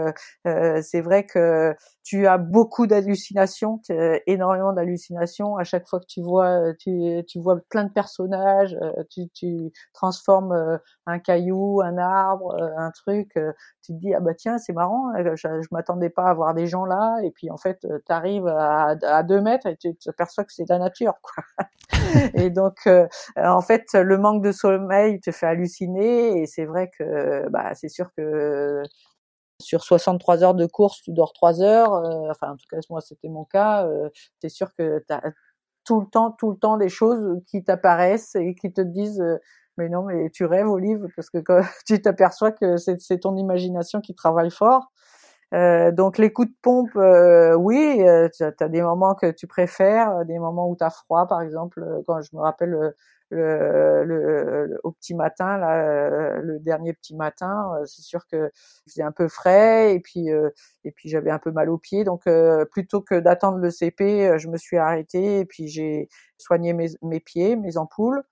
c'est vrai que tu as beaucoup d'hallucinations, énormément d'hallucinations. À chaque fois que tu vois, tu, tu vois plein de personnages, tu, tu transformes un caillou, un arbre, un truc. Tu te dis ah bah tiens c'est marrant, je, je m'attendais pas à voir des gens là. Et puis en fait tu arrives à, à deux mètres et tu t'aperçois que c'est de la nature quoi. et donc en fait le manque de sommeil te fait halluciner et c'est vrai que bah c'est sûr que sur 63 heures de course, tu dors 3 heures. enfin, en tout cas, moi, c'était mon cas. tu es sûr que tu as tout le temps, tout le temps des choses qui t'apparaissent et qui te disent mais non, mais tu rêves, Olive, parce que tu t'aperçois que c'est ton imagination qui travaille fort. Euh, donc les coups de pompe, euh, oui, euh, tu as, des moments que tu préfères, des moments où tu as froid, par exemple, quand je me rappelle le, le, au petit matin, là, le dernier petit matin, c'est sûr que faisait un peu frais et puis et puis j'avais un peu mal aux pieds, donc plutôt que d'attendre le CP, je me suis arrêtée et puis j'ai soigné mes, mes pieds, mes ampoules.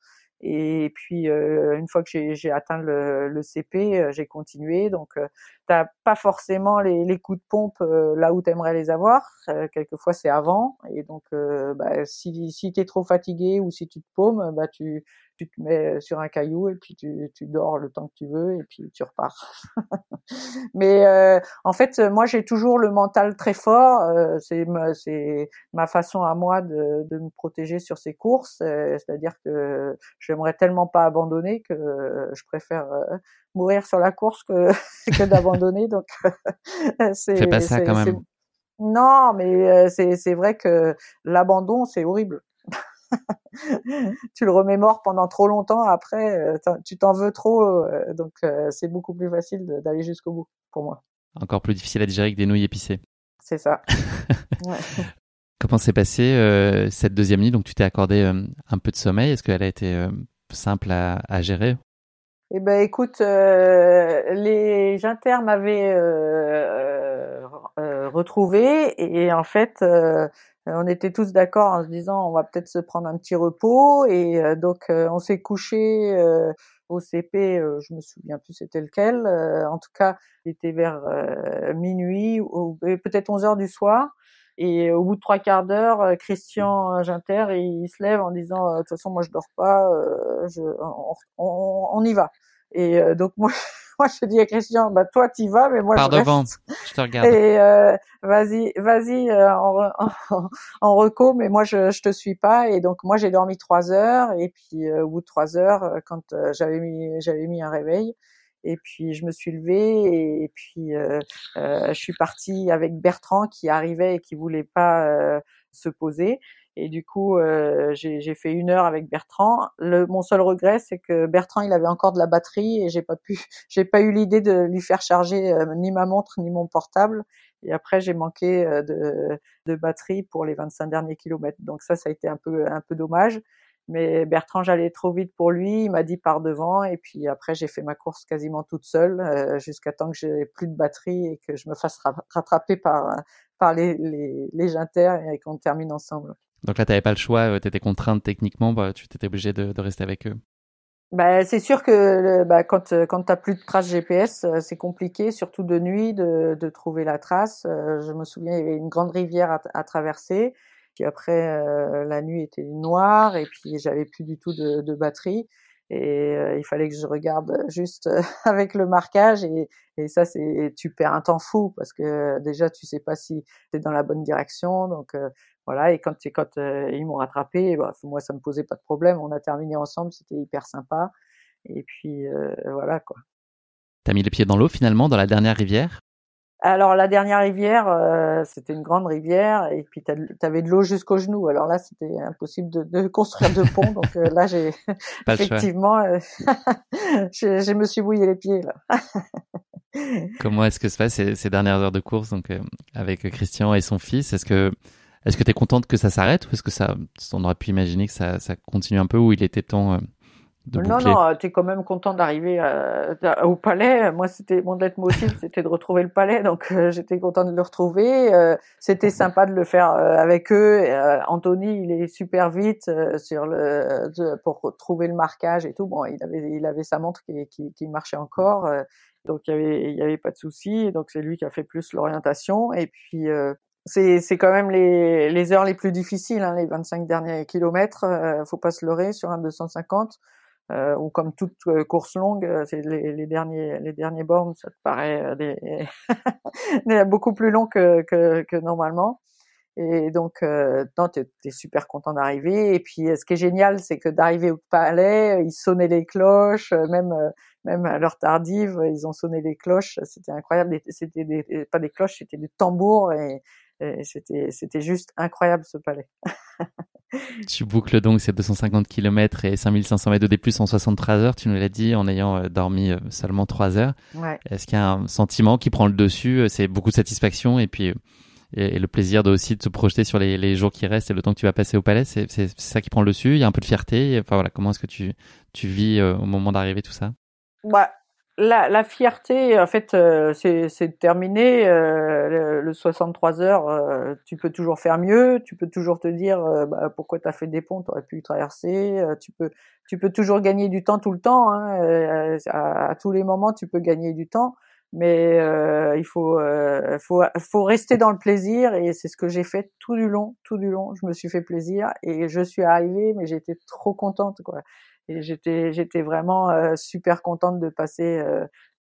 Et puis euh, une fois que j'ai atteint le, le CP, euh, j'ai continué. Donc euh, t'as pas forcément les, les, coups de pompe là où t'aimerais les avoir. quelquefois c'est avant. Et donc bah, si si t'es trop fatigué ou si tu te paumes, bah tu tu te mets sur un caillou et puis tu, tu dors le temps que tu veux et puis tu repars. Mais euh, en fait, moi, j'ai toujours le mental très fort. Euh, c'est ma, c'est ma façon à moi de, de me protéger sur ces courses. Euh, c'est-à-dire que j'aimerais tellement pas abandonner que je préfère mourir sur la course que, que d'abandonner. Donc, c'est pas ça quand même. Non, mais c'est c'est vrai que l'abandon, c'est horrible. tu le remémores pendant trop longtemps. Après, euh, tu t'en veux trop, euh, donc euh, c'est beaucoup plus facile d'aller jusqu'au bout pour moi. Encore plus difficile à digérer que des nouilles épicées. C'est ça. Comment s'est passée cette deuxième nuit? Donc tu t'es accordé un peu de sommeil. Est-ce qu'elle a été simple à, à, gérer? Eh ben, écoute, les Inter m'avaient retrouvé et en fait euh, on était tous d'accord en se disant on va peut-être se prendre un petit repos et euh, donc euh, on s'est couché au CP, je me souviens plus c'était lequel. en tout cas, il était vers minuit ou peut-être 11 heures du soir. Et au bout de trois quarts d'heure, Christian Ginter, il, se lève en disant de toute façon moi je dors pas, je, on, on, y va. Et donc moi moi, je dis à Christian, bah toi t'y vas, mais moi Par je devant, reste. je te regarde. Et euh, vas-y, vas-y euh, en, en, en, reco, mais moi je, je te suis pas. Et donc moi j'ai dormi trois heures, et puis euh, au bout de trois heures, euh, quand j'avais mis j'avais mis un réveil, et puis je me suis levée, et, puis je suis partie avec Bertrand qui arrivait et qui voulait pas se poser. Et du coup, euh, j'ai fait une heure avec Bertrand. Le, mon seul regret, c'est que Bertrand, il avait encore de la batterie et j'ai pas pu, j'ai pas eu l'idée de lui faire charger euh, ni ma montre ni mon portable. Et après, j'ai manqué euh, de, de, batterie pour les 25 derniers kilomètres. Donc ça, ça a été un peu, un peu dommage. Mais Bertrand, j'allais trop vite pour lui. Il m'a dit par devant. Et puis après, j'ai fait ma course quasiment toute seule euh, jusqu'à temps que j'ai plus de batterie et que je me fasse rattraper par, par les, les, les et qu'on termine ensemble. Donc là, tu n'avais pas le choix, euh, tu étais contrainte techniquement, bah, tu étais obligé de, de, rester avec eux. Bah, c'est sûr que bah, quand, euh, quand tu n'as plus de traces GPS, c'est compliqué, surtout de nuit, de, de trouver la trace. Je me souviens, il y avait une grande rivière à, à traverser. Puis après, la nuit était noire et puis j'avais plus du tout de, de batterie et euh, il fallait que je regarde juste euh, avec le marquage et, et ça c'est tu perds un temps fou parce que déjà tu sais pas si tu es dans la bonne direction donc euh, voilà et quand quand ils m'ont rattrapé bah, moi ça me posait pas de problème. On a terminé ensemble c'était hyper sympa et puis voilà quoi. T'as mis les pieds dans l'eau finalement dans la dernière rivière? Alors la dernière rivière, euh, c'était une grande rivière et puis tu avais de l'eau jusqu'aux genoux. Alors là, c'était impossible de, de, construire de pont. donc euh, là, j'ai effectivement, euh, je, je, me suis mouillé les pieds là. Comment est-ce que se passe ces, ces, dernières heures de course donc avec Christian et son fils? Est-ce que est-ce que tu es contente que ça s'arrête ou est-ce que ça on aurait pu imaginer que ça, ça continue un peu ou il était temps non, non, tu es quand même content d'arriver au palais. Moi, c'était mon leitmotiv, c'était de retrouver le palais, donc euh, j'étais content de le retrouver. Euh, c'était sympa de le faire euh, avec eux. Anthony, il est super vite sur le pour trouver le marquage et tout. Bon, il avait il avait sa montre qui, qui, qui marchait encore, donc il y avait il y avait pas de souci. Donc c'est lui qui a fait plus l'orientation et puis c'est c'est quand même les les heures les plus difficiles, hein, les 25 derniers kilomètres. faut pas se leurrer sur un 250 euh, ou comme toute euh, course longue, euh, c'est les, les, derniers les derniers bornes, ça te paraît des, beaucoup plus long que, que, que normalement. Et donc, euh, tu es, super content d'arriver. Et puis, ce qui est génial, c'est que d'arriver au palais, ils sonnaient les cloches, même même à l'heure tardive, ils ont sonné les cloches. C'était incroyable. C'était pas des cloches, c'était des tambours et, c'était c'était juste incroyable ce palais. tu boucles donc ces 250 km et 5500 mètres de D+, en 63 heures, tu nous l'as dit, en ayant euh, dormi euh, seulement 3 heures. Ouais. Est-ce qu'il y a un sentiment qui prend le dessus C'est beaucoup de satisfaction et puis et, le plaisir de aussi de se projeter sur les, les, jours qui restent et le temps que tu vas passer au palais, c'est ça qui prend le dessus. Il y a un peu de fierté. Enfin voilà, comment est-ce que tu tu vis euh, au moment d'arriver tout ça? Bah, la, la, fierté, en fait, euh, c'est terminé. Euh, le, 63 heures, euh, tu peux toujours faire mieux. Tu peux toujours te dire bah, pourquoi tu as fait des ponts, tu aurais pu traverser. tu peux, tu peux toujours gagner du temps tout le temps. Hein, à, tous les moments, tu peux gagner du temps. Mais il faut, faut, faut rester dans le plaisir et c'est ce que j'ai fait tout du long, tout du long. Je me suis fait plaisir et je suis arrivée, mais j'étais trop contente, quoi et j'étais j'étais vraiment euh, super contente de passer euh,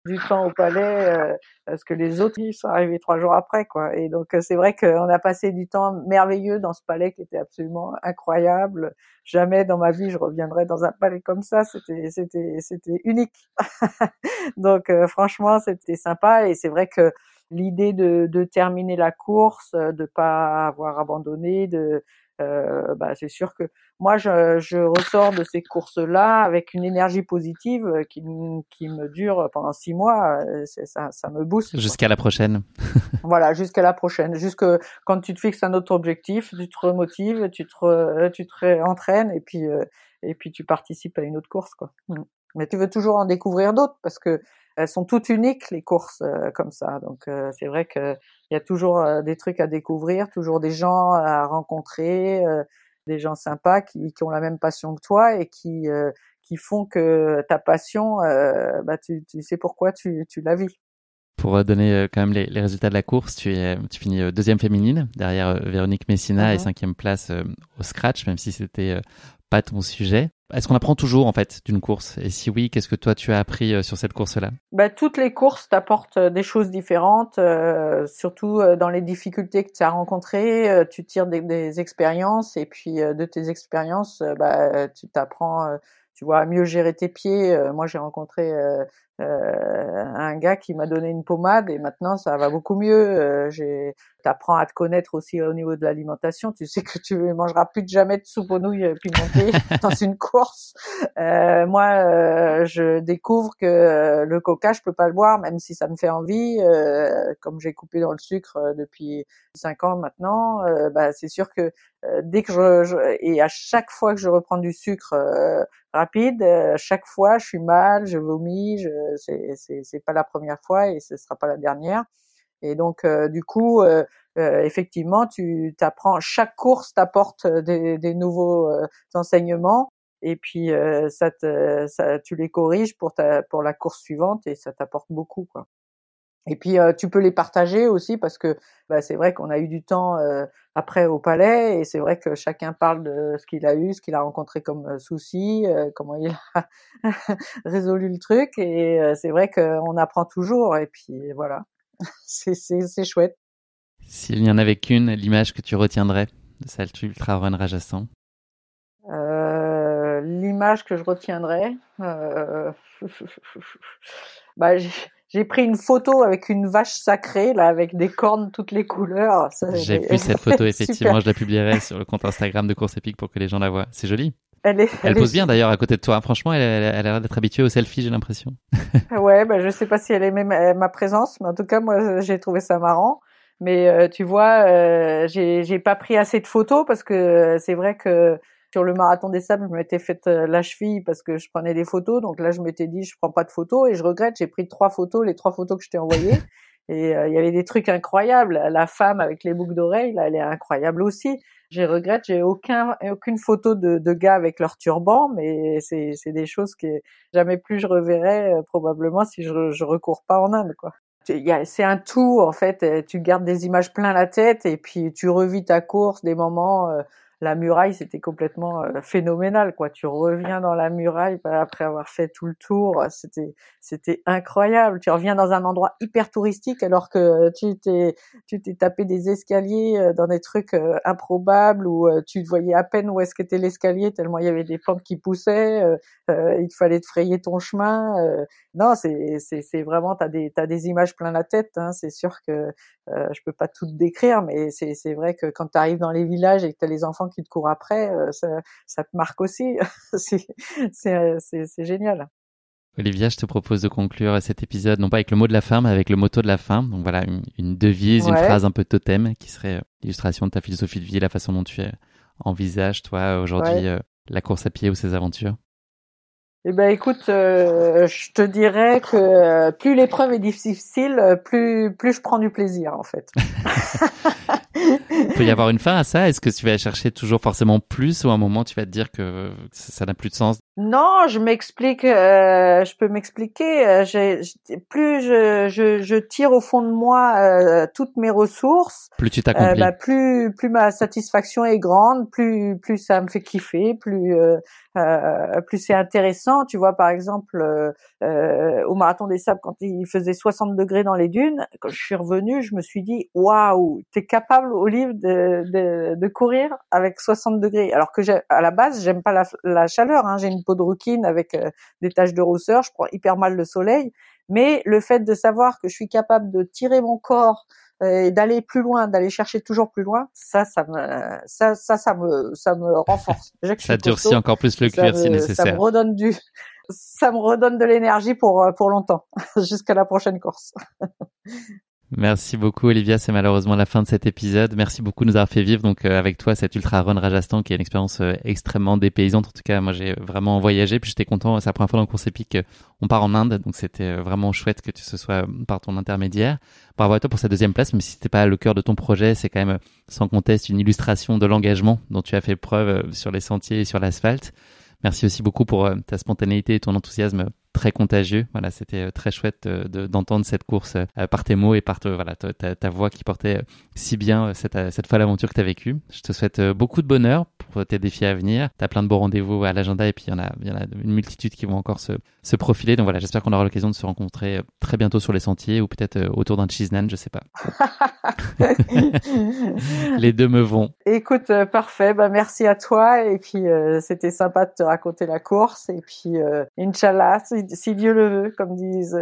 du temps au palais euh, parce que les autres ils sont arrivés trois jours après quoi. Et donc c'est vrai qu'on a passé du temps merveilleux dans ce palais qui était absolument incroyable. Jamais dans ma vie je reviendrai dans un palais comme ça. C'était c'était c'était unique. Donc franchement c'était sympa. Et c'est vrai que l'idée de, de terminer la course de pas avoir abandonné de euh, bah, c'est sûr que moi, je, je ressors de ces courses-là avec une énergie positive qui, qui me dure pendant six mois. Euh, ça, ça me booste. Jusqu'à la prochaine. voilà, jusqu'à la prochaine. Jusque quand tu te fixes un autre objectif, tu te remotives, tu te, tu te entraînes et puis, euh, et puis tu participes à une autre course, quoi. Mm. Mais tu veux toujours en découvrir d'autres parce que elles sont toutes uniques les courses euh, comme ça. Donc euh, c'est vrai que il y a toujours euh, des trucs à découvrir, toujours des gens à rencontrer, des gens sympas qui, qui, ont la même passion que toi et qui qui font que ta passion, bah tu, tu sais pourquoi tu, tu la vis. Pour donner quand même les, les, résultats de la course, tu, es, tu finis deuxième féminine derrière Véronique Messina et uh-huh. cinquième place au scratch, même si c'était pas ton sujet. Est-ce qu'on apprend toujours en fait d'une course? Et si oui, qu'est-ce que toi tu as appris euh, sur cette course-là? Bah, Toutes les courses t'apportent euh, des choses différentes, euh, surtout dans les difficultés que tu as rencontrées. tu tires des, des, expériences et puis de tes expériences, bah, tu t'apprends, tu vois, à mieux gérer tes pieds. moi, j'ai rencontré un gars qui m'a donné une pommade et maintenant ça va beaucoup mieux. j'ai apprends à te connaître aussi au niveau de l'alimentation. Tu sais que tu ne mangeras plus de jamais de soupe aux nouilles pimentées dans une course. Euh, moi, euh, je découvre que euh, le coca, je peux pas le boire, même si ça me fait envie. Euh, comme j'ai coupé dans le sucre euh, depuis cinq ans maintenant, bah, c'est sûr que dès que je, je, et à chaque fois que je reprends du sucre rapide, chaque fois je suis mal, je vomis. Je, c'est c'est pas la première fois et ce sera pas la dernière. Et donc, euh, du coup, euh, euh, effectivement, tu t'apprends. Chaque course t'apporte des, des, nouveaux enseignements. Et puis, ça, te, ça, tu les corriges pour ta, pour la course suivante et ça t'apporte beaucoup, quoi. Et puis tu peux les partager aussi parce que bah, c'est vrai qu'on a eu du temps après au palais et c'est vrai que chacun parle de ce qu'il a eu, ce qu'il a rencontré comme souci, comment il a résolu le truc et c'est vrai qu'on apprend toujours et puis voilà. c'est chouette. S'il n'y en avait qu'une, l'image que tu retiendrais de cette ultra run Rajasthan? Euh, L'image que je retiendrais, euh... bah, j'ai pris une photo avec une vache sacrée, là, avec des cornes toutes les couleurs. J'ai vu cette photo, effectivement, je la publierai sur le compte Instagram de Course Épique pour que les gens la voient. C'est joli. Elle, pose bien d'ailleurs à côté de toi. Franchement, elle, elle, a l'air d'être habituée aux selfies, j'ai l'impression. ouais, bah, je sais pas si elle aimait ma, ma présence, mais en tout cas, moi, j'ai trouvé ça marrant. Mais euh, tu vois, euh, j'ai pas pris assez de photos parce que c'est vrai que sur le marathon des sables, je m'étais fait euh, la cheville parce que je prenais des photos. Donc là, je m'étais dit, je prends pas de photos et je regrette. J'ai pris trois photos, les trois photos que je t'ai envoyées. Et euh, il y avait des trucs incroyables. La femme avec les boucles d'oreilles, là, elle est incroyable aussi. J'ai regrette, j'ai aucun, aucune photo de, de gars avec leur turban, mais c'est, c'est des choses que jamais plus je reverrai euh, probablement si je, je recours pas en Inde, quoi. C'est un tout en fait. Tu gardes des images plein la tête et puis tu revis ta course, des moments. Euh, la muraille, c'était complètement euh, phénoménal, quoi. Tu reviens dans la muraille bah, après avoir fait tout le tour, c'était c'était incroyable. Tu reviens dans un endroit hyper touristique alors que tu t'es tu t'es tapé des escaliers euh, dans des trucs euh, improbables où tu voyais à peine où est-ce qu'était l'escalier tellement il y avait des pentes qui poussaient. il fallait te frayer ton chemin. non, c'est c'est c'est vraiment t'as des t'as des images plein la tête. Hein. C'est sûr que je peux pas tout décrire, mais c'est c'est vrai que quand tu arrives dans les villages et que t'as les enfants qui te court après, euh, ça, te marque aussi. c'est génial. Olivia, je te propose de conclure cet épisode, non pas avec le mot de la fin, mais avec le motto de la fin. Donc voilà, une, devise, une phrase un peu totem, qui serait l'illustration de ta philosophie de vie, la façon dont tu envisages, toi, aujourd'hui, euh, la course à pied ou ses aventures. Eh ben, écoute, euh, je te dirais que plus l'épreuve est difficile, plus plus je prends du plaisir, en fait. Il peut y avoir une fin à ça? Est-ce que tu vas chercher toujours forcément plus ou à un moment tu vas te dire que ça n'a plus de sens? Non, je m'explique, euh, je peux m'expliquer. Euh, plus je, je, je, tire au fond de moi euh, toutes mes ressources, plus tu t'accomplis. Bah, plus plus ma satisfaction est grande, plus plus ça me fait kiffer, plus plus c'est intéressant. Tu vois, par exemple, au marathon des sables, quand il faisait 60 degrés dans les dunes, quand je suis revenue, je me suis dit waouh, t'es capable au livre de, de, de, courir avec 60 degrés. Alors que à la base, j'aime pas la, la chaleur. Hein. J'ai une peau de rouquine avec euh, des taches de rousseur. Je prends hyper mal le soleil. Mais le fait de savoir que je suis capable de tirer mon corps euh, et d'aller plus loin, d'aller chercher toujours plus loin, ça, ça me, ça, ça, ça me, ça me renforce. ça durcit encore plus le cuir si nécessaire. Ça me redonne du, ça me redonne de l'énergie pour euh, pour longtemps, jusqu'à la prochaine course. Merci beaucoup Olivia, c'est malheureusement la fin de cet épisode. Merci beaucoup de nous avoir fait vivre donc euh, avec toi cette ultra run Rajasthan qui est une expérience euh, extrêmement dépaysante. En tout cas, moi j'ai vraiment voyagé puis j'étais content. C'est la première fois dans le course épique on part en Inde donc c'était euh, vraiment chouette que tu ce sois par ton intermédiaire. Bravo à toi pour cette deuxième place, mais si c'était pas le cœur de ton projet, c'est quand même sans conteste une illustration de l'engagement dont tu as fait preuve sur les sentiers et sur l'asphalte. Merci aussi beaucoup pour ta spontanéité et ton enthousiasme très contagieux. Voilà, c'était euh, très chouette euh, d'entendre cette course euh, par tes mots et par voilà, ta, ta, voix qui portait si bien cette, cette fois l'aventure que tu as vécue. Je te souhaite beaucoup de bonheur pour tes défis à venir. Tu as plein de beaux rendez-vous à l'agenda et puis il y, en a, y en a une multitude qui vont encore se, se profiler. Donc voilà, j'espère qu'on aura l'occasion de se rencontrer très bientôt sur les sentiers ou peut-être autour d'un cheese nan, je sais pas. les deux me vont. Écoute, parfait. Bah, merci à toi et puis c'était sympa de te raconter la course et puis Inch'Allah, si Dieu le veut, comme disent.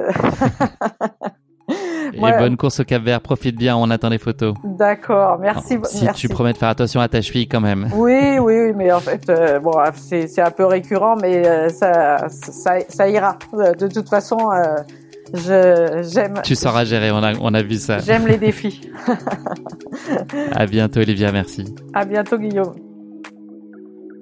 Et bonne course au Cap Vert, profite bien, on attend les photos. D'accord, merci. Si tu promets de faire attention à ta cheville quand même. Oui, oui, oui mais en fait, euh, bon, c'est un peu récurrent, mais euh, ça, ça, ça, ira. De toute façon, euh, j'aime. Tu sauras gérer, on a, on a vu ça. J'aime les défis. à bientôt, Olivia, merci. À bientôt, Guillaume.